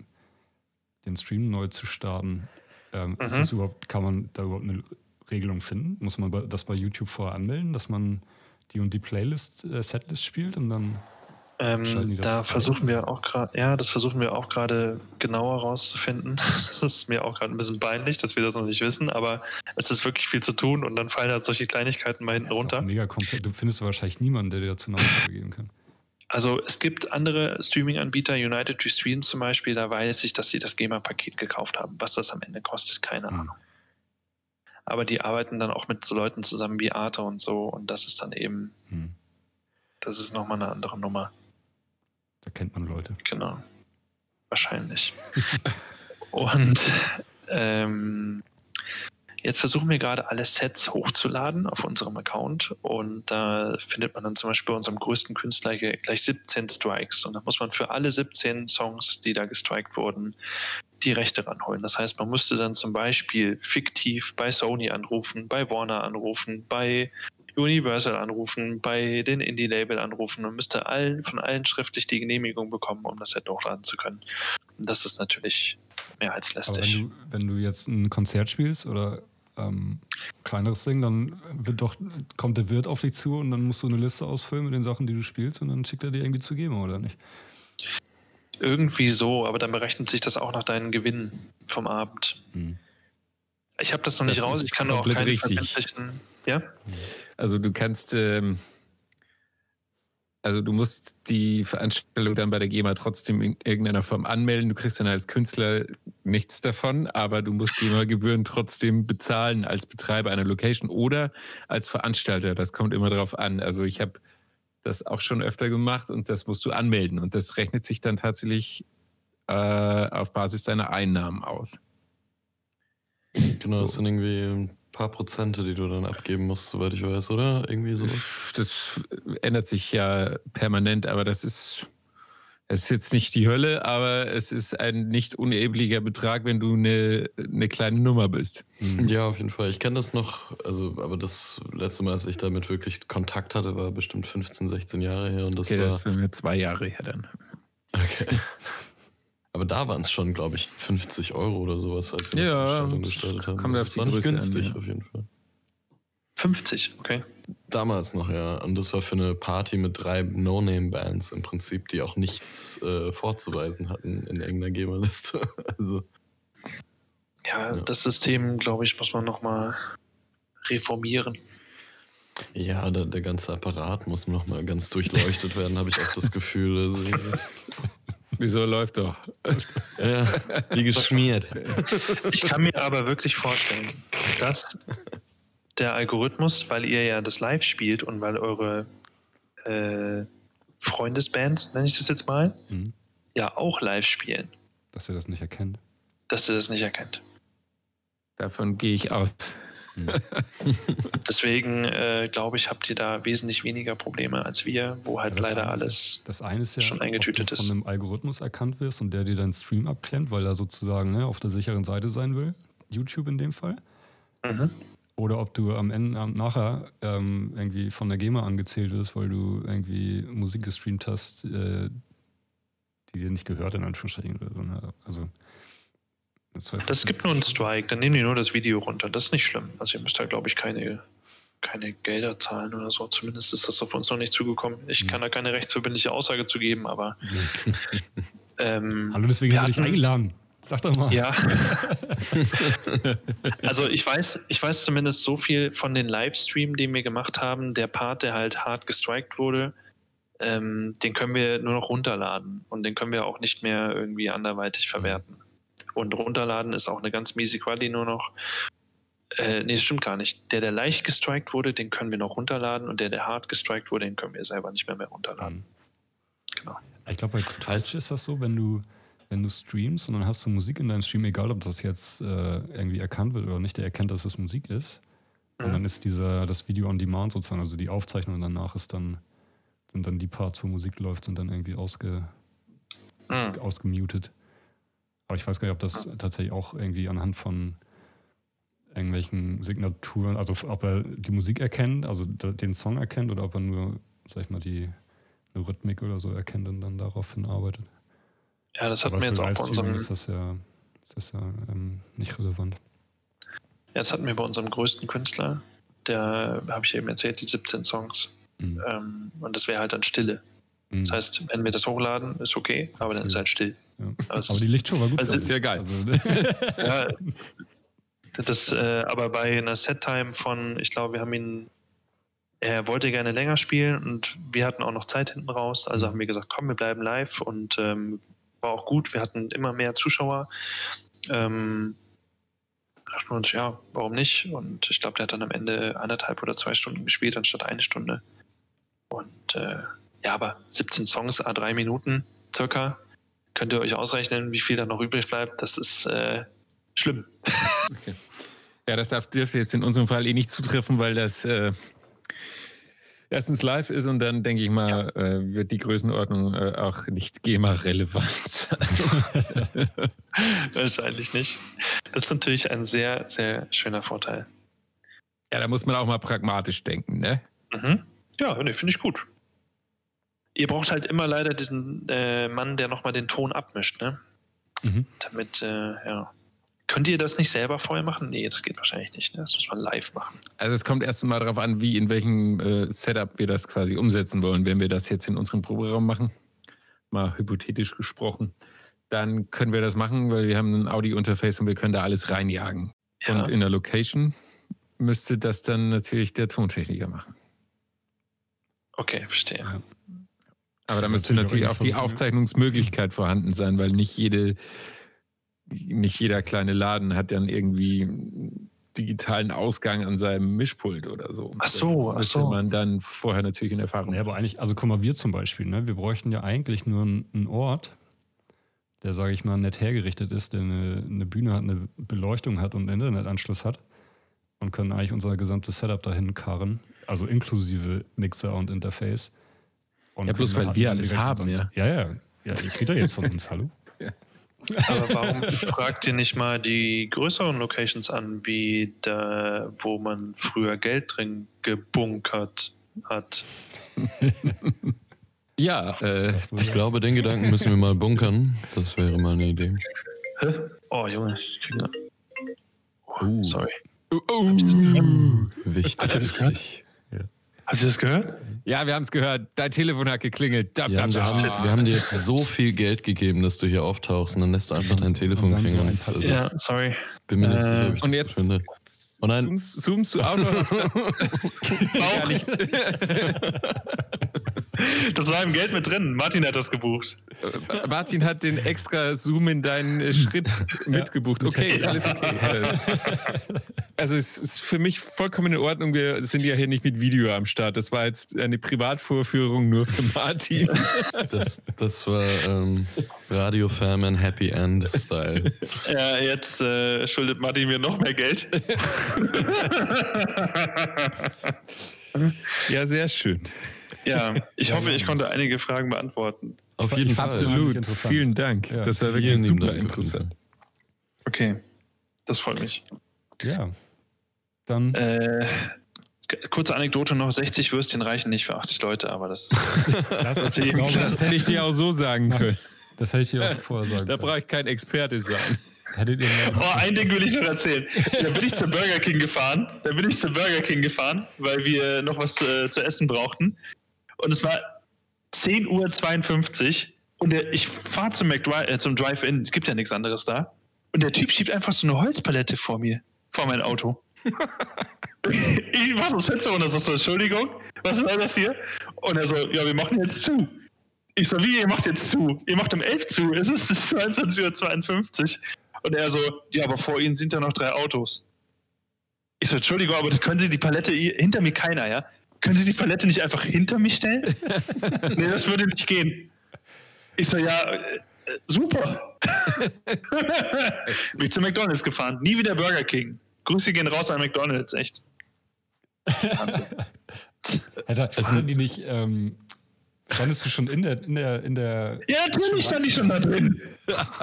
den Stream neu zu starten, ähm, mhm. ist das überhaupt, kann man da überhaupt eine Regelung finden? Muss man das bei YouTube vorher anmelden, dass man die und die Playlist, äh, Setlist spielt und dann ähm, da versuchen wir auch gerade, ja, das versuchen wir auch gerade genauer rauszufinden. Das ist mir auch gerade ein bisschen peinlich, dass wir das noch nicht wissen, aber es ist wirklich viel zu tun und dann fallen halt solche Kleinigkeiten mal hinten runter. mega komplex. Du findest wahrscheinlich niemanden, der dir dazu eine Aussage geben kann. Also es gibt andere Streaming-Anbieter, United to Stream zum Beispiel, da weiß ich, dass sie das GEMA-Paket gekauft haben. Was das am Ende kostet, keine hm. Ahnung. Aber die arbeiten dann auch mit so Leuten zusammen wie Arte und so und das ist dann eben, hm. das ist nochmal eine andere Nummer. Da kennt man Leute. Genau. Wahrscheinlich. Und ähm, jetzt versuchen wir gerade alle Sets hochzuladen auf unserem Account und da findet man dann zum Beispiel bei unserem größten Künstler gleich 17 Strikes und da muss man für alle 17 Songs, die da gestrikt wurden, die Rechte ranholen. Das heißt, man müsste dann zum Beispiel fiktiv bei Sony anrufen, bei Warner anrufen, bei Universal anrufen, bei den Indie-Label anrufen und müsste allen, von allen schriftlich die Genehmigung bekommen, um das Set hochladen zu können. Und das ist natürlich mehr als lästig. wenn du, wenn du jetzt ein Konzert spielst oder ähm, kleineres Ding, dann wird doch, kommt der Wirt auf dich zu und dann musst du eine Liste ausfüllen mit den Sachen, die du spielst und dann schickt er dir irgendwie zu geben, oder nicht? Irgendwie so, aber dann berechnet sich das auch nach deinen Gewinnen vom Abend. Hm. Ich habe das noch Das nicht raus, ich kann auch keine richtig. verbindlichen. Ja? Also du kannst, ähm, also du musst die Veranstaltung dann bei der GEMA trotzdem in irgendeiner Form anmelden. Du kriegst dann als Künstler nichts davon, aber du musst GEMA-Gebühren trotzdem bezahlen als Betreiber einer Location oder als Veranstalter. Das kommt immer darauf an. Also ich habe das auch schon öfter gemacht und das musst du anmelden und das rechnet sich dann tatsächlich äh, auf Basis deiner Einnahmen aus. Genau, So. das sind irgendwie paar Prozente, die du dann abgeben musst, soweit ich weiß, oder? Irgendwie so. Das ändert sich ja permanent, aber das ist, es ist jetzt nicht die Hölle, aber es ist ein nicht unerheblicher Betrag, wenn du eine, eine kleine Nummer bist. Hm. Ja, auf jeden Fall. Ich kenne das noch, also, aber das letzte Mal, als ich damit wirklich Kontakt hatte, war bestimmt 15, 16 Jahre her und das Okay, war. das wäre mir zwei Jahre her dann. Okay. Aber da waren es schon, glaube ich, 50 Euro oder sowas, als wir die Ja, Veranstaltung das gestartet haben. auf das die war nicht Größe an, günstig, ja. auf jeden Fall. 50, okay. Damals noch, ja. Und das war für eine Party mit drei No-Name-Bands im Prinzip, die auch nichts äh, vorzuweisen hatten in irgendeiner GEMA-Liste. Also, Ja, Ja. das System, glaube ich, muss man nochmal reformieren. ja, der, der ganze Apparat muss nochmal ganz durchleuchtet werden, habe ich auch das Gefühl. Also, Wieso läuft doch? ja, wie geschmiert. Ich kann mir aber wirklich vorstellen, dass der Algorithmus, weil ihr ja das live spielt und weil eure äh, Freundesbands, nenne ich das jetzt mal, Hm. ja auch live spielen, Dass er das nicht erkennt. dass ihr das nicht erkennt. Davon gehe ich aus. Deswegen äh, glaube ich, habt ihr da wesentlich weniger Probleme als wir, wo halt Ja, leider eine ist- alles. Das eine ist ja, schon eingetütet ob du ist. von einem Algorithmus erkannt wirst und der dir deinen Stream abklemmt, weil er sozusagen ne, auf der sicheren Seite sein will. YouTube in dem Fall. Mhm. Oder ob du am Ende, am, nachher ähm, irgendwie von der GEMA angezählt wirst, weil du irgendwie Musik gestreamt hast, äh, die dir nicht gehört, in Anführungsstrichen. Oder so, ne? Also, das, heißt, Das gibt nur einen Strike, dann nehmen die nur das Video runter. Das ist nicht schlimm. Also ihr müsst da, glaube ich, keine, keine Gelder zahlen oder so. Zumindest ist das auf uns noch nicht zugekommen. Ich Mhm. kann da keine rechtsverbindliche Aussage zu geben, aber ähm, Hallo, deswegen habe ich eingeladen. Sag doch mal. Ja. also ich weiß, ich weiß zumindest so viel von den Livestream, den wir gemacht haben. Der Part, der halt hart gestrikt wurde, ähm, den können wir nur noch runterladen und den können wir auch nicht mehr irgendwie anderweitig verwerten. Und runterladen ist auch eine ganz miese Quali nur noch. Äh, nee, das stimmt gar nicht. Der, der leicht gestrikt wurde, den können wir noch runterladen und der, der hart gestrikt wurde, den können wir selber nicht mehr, mehr runterladen. Mhm. Genau. Ich glaube, bei Twitch ist das so, wenn du, wenn du streamst und dann hast du Musik in deinem Stream, egal ob das jetzt äh, irgendwie erkannt wird oder nicht, der erkennt, dass es Musik ist. Und Mhm. dann ist dieser, das Video on Demand sozusagen, also die Aufzeichnung danach ist dann, sind dann die Parts, wo Musik läuft, sind dann irgendwie ausge, Mhm. ausgemutet. Aber ich weiß gar nicht, ob das tatsächlich auch irgendwie anhand von irgendwelchen Signaturen, also ob er die Musik erkennt, also den Song erkennt oder ob er nur, sag ich mal, die eine Rhythmik oder so erkennt und dann daraufhin arbeitet. Ja, das hatten wir jetzt auch bei unserem ist das ja, ist das ja ähm, nicht relevant. Ja, das hatten wir bei unserem größten Künstler. Der habe ich eben erzählt, die 17 Songs. Mhm. Ähm, und das wäre halt dann Stille. Mhm. Das heißt, wenn wir das hochladen, ist okay, aber dann ist halt still. Ja. aber die Lichtshow war gut. Also, Das ist ja geil. Also, Ja, das, äh, aber bei einer Set-Time von, ich glaube, wir haben ihn, er wollte gerne länger spielen und wir hatten auch noch Zeit hinten raus. Also Mhm. haben wir gesagt, komm, wir bleiben live und ähm, war auch gut. Wir hatten immer mehr Zuschauer. Ähm, dachten wir uns, ja, warum nicht? Und ich glaube, der hat dann am Ende anderthalb oder zwei Stunden gespielt, anstatt eine Stunde. Und äh, ja, aber 17 Songs, a drei Minuten circa. Könnt ihr euch ausrechnen, wie viel da noch übrig bleibt? Das ist äh, schlimm. Ja, das darf, dürfte jetzt in unserem Fall eh nicht zutreffen, weil das äh, erstens live ist und dann, denke ich mal, äh, wird die Größenordnung äh, auch nicht GEMA-relevant sein. Wahrscheinlich nicht. Das ist natürlich ein sehr, sehr schöner Vorteil. ja, da muss man auch mal pragmatisch denken, ne? Mhm. Ja, nee, finde ich gut. Ihr braucht halt immer leider diesen äh, Mann, der nochmal den Ton abmischt, ne? Mhm. Damit, äh, ja. Könnt ihr das nicht selber vorher machen? Nee, das geht wahrscheinlich nicht. Ne? Das muss man live machen. Also es kommt erst mal darauf an, wie in welchem äh, Setup wir das quasi umsetzen wollen. Wenn wir das jetzt in unserem Proberaum machen, mal hypothetisch gesprochen, dann können wir das machen, weil wir haben ein Audio-Interface und wir können da alles reinjagen. Ja. Und in der Location müsste das dann natürlich der Tontechniker machen. Okay, verstehe. Ja. Aber da müsste Natürlich auch die versuchen, Aufzeichnungsmöglichkeit vorhanden sein, weil nicht jede, nicht jeder kleine Laden hat dann irgendwie einen digitalen Ausgang an seinem Mischpult oder so. Ach so, ach das müsste so. man dann vorher natürlich in Erfahrung Ja, aber eigentlich, also guck mal, wir zum Beispiel, ne? wir bräuchten ja eigentlich nur einen einen Ort, der, sage ich mal, nett hergerichtet ist, der eine, eine Bühne hat, eine Beleuchtung hat und einen Internetanschluss hat und können eigentlich unser gesamtes Setup dahin karren, also inklusive Mixer und Interface. Und Ja, bloß weil wir alles haben, uns- Ja, ja. Ja, ich rede jetzt von uns, hallo? Aber warum fragt ihr nicht mal die größeren Locations an, wie da, wo man früher Geld drin gebunkert hat? Ja, äh, Ich glaube, den Gedanken müssen wir mal bunkern. Das wäre mal eine Idee. Hä? Oh, Junge, ich krieg ne... Oh, Uh. Sorry. Wichtig. Hat er das gehört? Hast du das gehört? ja, wir haben es gehört. Dein Telefon hat geklingelt. Dab, Ja, dab, wir, haben, wir haben dir jetzt so viel Geld gegeben, dass du hier auftauchst und dann lässt du einfach dein Telefon Und dann klingeln. Also, Ja, sorry. bin mir nicht Äh, sicher, ob ich und das jetzt- finde. Oh nein. Zoomst, zoomst du auch noch nicht. Das war im Geld mit drin. Martin hat das gebucht. Martin hat den extra Zoom in deinen äh, Schritt mitgebucht. Okay, ist alles okay. Äh, Also es ist für mich vollkommen in Ordnung. Wir sind ja hier nicht mit Video am Start. Das war jetzt eine Privatvorführung nur für Martin. Das, das war ähm, Radio Fairman Happy End Style. Ja, jetzt äh, schuldet Martin mir noch mehr Geld. Ja, sehr schön. Ja, ich hoffe, ich konnte einige Fragen beantworten. Auf jeden Fall. Absolut. Vielen Dank. Ja, das war Vielen wirklich super Dank, interessant. Okay, das freut mich. Ja. Dann, Äh, kurze Anekdote noch: 60 Würstchen reichen nicht für 80 Leute, aber das ist. das, glaube. Das hätte ich dir auch so sagen können. das hätte ich dir auch vorher sagen Da können. brauche ich kein Experte sein. Hättet ihr Oh, ein Ding will ich noch erzählen. Da bin ich zum Burger King gefahren. Da bin ich zum Burger King gefahren, weil wir noch was äh, zu essen brauchten. Und es war 10.52 Uhr. Und der, ich fahre zum, äh, zum Drive-In. Es gibt ja nichts anderes da. Und der Typ schiebt einfach so eine Holzpalette vor mir, vor mein Auto. ich mach so das Fenster runter, so, so, Entschuldigung, was soll das hier? Und er so, ja, wir machen jetzt zu. Ich so, wie, ihr macht jetzt zu? Ihr macht um 11 zu, es ist 22.52 Uhr. Und er so, ja, aber vor Ihnen sind ja noch drei Autos. Ich so, Entschuldigung, aber das können Sie die Palette, hinter mir keiner, ja? Können Sie die Palette nicht einfach hinter mich stellen? nee, das würde nicht gehen. Ich so, ja, äh, äh, super. Bin ich zu McDonalds gefahren, nie wieder Burger King. Grüße gehen raus an McDonalds, echt. Hätte, hatten die nicht, ähm, standest du schon in der, in der, in der, Ja, natürlich stand ich schon da drin.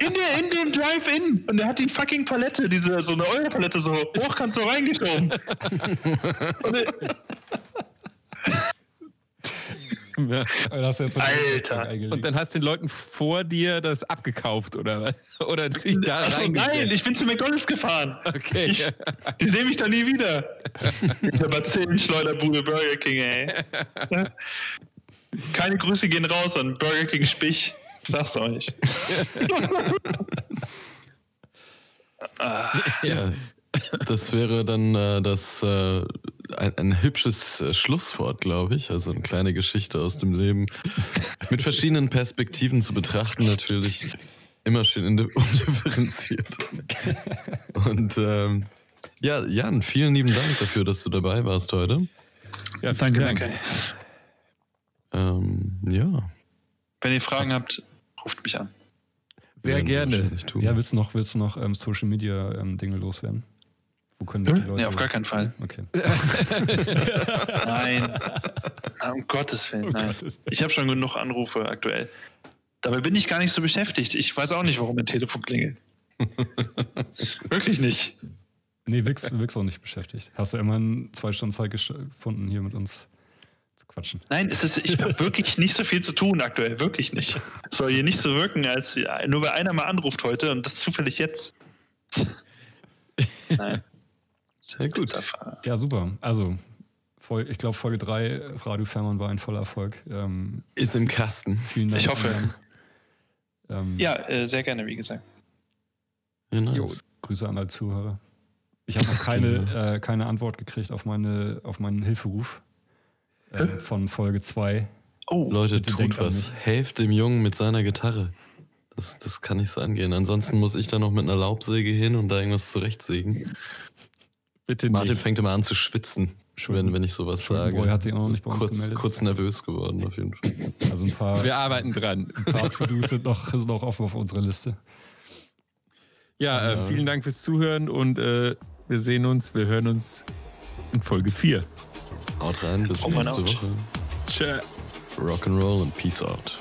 In, der, in dem Drive-In. Und er hat die fucking Palette, diese so eine Euro-Palette, so hochkant so reingeschoben. Und er, Ja. Alter. Und dann hast du den Leuten vor dir das abgekauft oder was? Oder sich da Achso, nein, ich bin zu McDonalds gefahren. Okay. Ich, die sehen mich da nie wieder. Dieser Bazillenschleuderbude Burger King, ey. Keine Grüße gehen raus an Burger King Spich. Ich sag's euch. ah, Ja, das wäre dann äh, das äh, ein, ein hübsches äh, Schlusswort, glaube ich. Also eine kleine Geschichte aus dem Leben mit verschiedenen Perspektiven zu betrachten, natürlich immer schön undifferenziert. Und ähm, ja, Jan, vielen lieben Dank dafür, dass du dabei warst heute. Ja, danke, vielen Dank. danke. Ähm, ja, Wenn ihr Fragen habt, ruft mich an. Sehr wir gerne. Ja, willst du noch, willst du noch ähm, Social Media ähm, Dinge loswerden? Wo können dich die Leute. Nee, auf gar keinen Fall. Okay. Nein. Um Gottes Willen, nein. Ich habe schon genug Anrufe aktuell. Dabei bin ich gar nicht so beschäftigt. Ich weiß auch nicht, warum mein Telefon klingelt. Wirklich nicht. Nee, Wix, Wix auch nicht beschäftigt. Hast du immerhin zwei Stunden Zeit gefunden, hier mit uns zu quatschen. Nein, es ist, ich habe wirklich nicht so viel zu tun aktuell, wirklich nicht. Es soll hier nicht so wirken, als nur weil einer mal anruft heute und das zufällig jetzt. Nein. Sehr gut. Ja, super. Also, ich glaube, Folge 3, Radio Fährmann war ein voller Erfolg. Ähm, ist im Kasten. Vielen Dank. Ich hoffe. Ähm, ja, äh, sehr gerne, wie gesagt. Ja, nice. jo, Grüße an alle Zuhörer. Ich habe noch keine, genau. äh, keine Antwort gekriegt auf, meine, auf meinen Hilferuf äh, von Folge 2. Oh, Leute, tut was. Helft dem Jungen mit seiner Gitarre. Das, das kann nicht so angehen. Ansonsten muss ich da noch mit einer Laubsäge hin und da irgendwas zurechtsägen. Bitte Martin nicht. fängt immer an zu schwitzen, wenn, wenn ich sowas sage. Boy hat sich auch noch nicht bei uns kurz, gemeldet. kurz nervös geworden, auf jeden Fall. Also ein paar. Wir arbeiten dran. Ein paar To-Dos sind noch, sind noch offen auf unserer Liste. Ja, äh, vielen Dank fürs Zuhören und äh, wir sehen uns, wir hören uns in Folge 4. Haut rein, bis nächste Woche. Ciao. Rock'n'Roll und Peace out.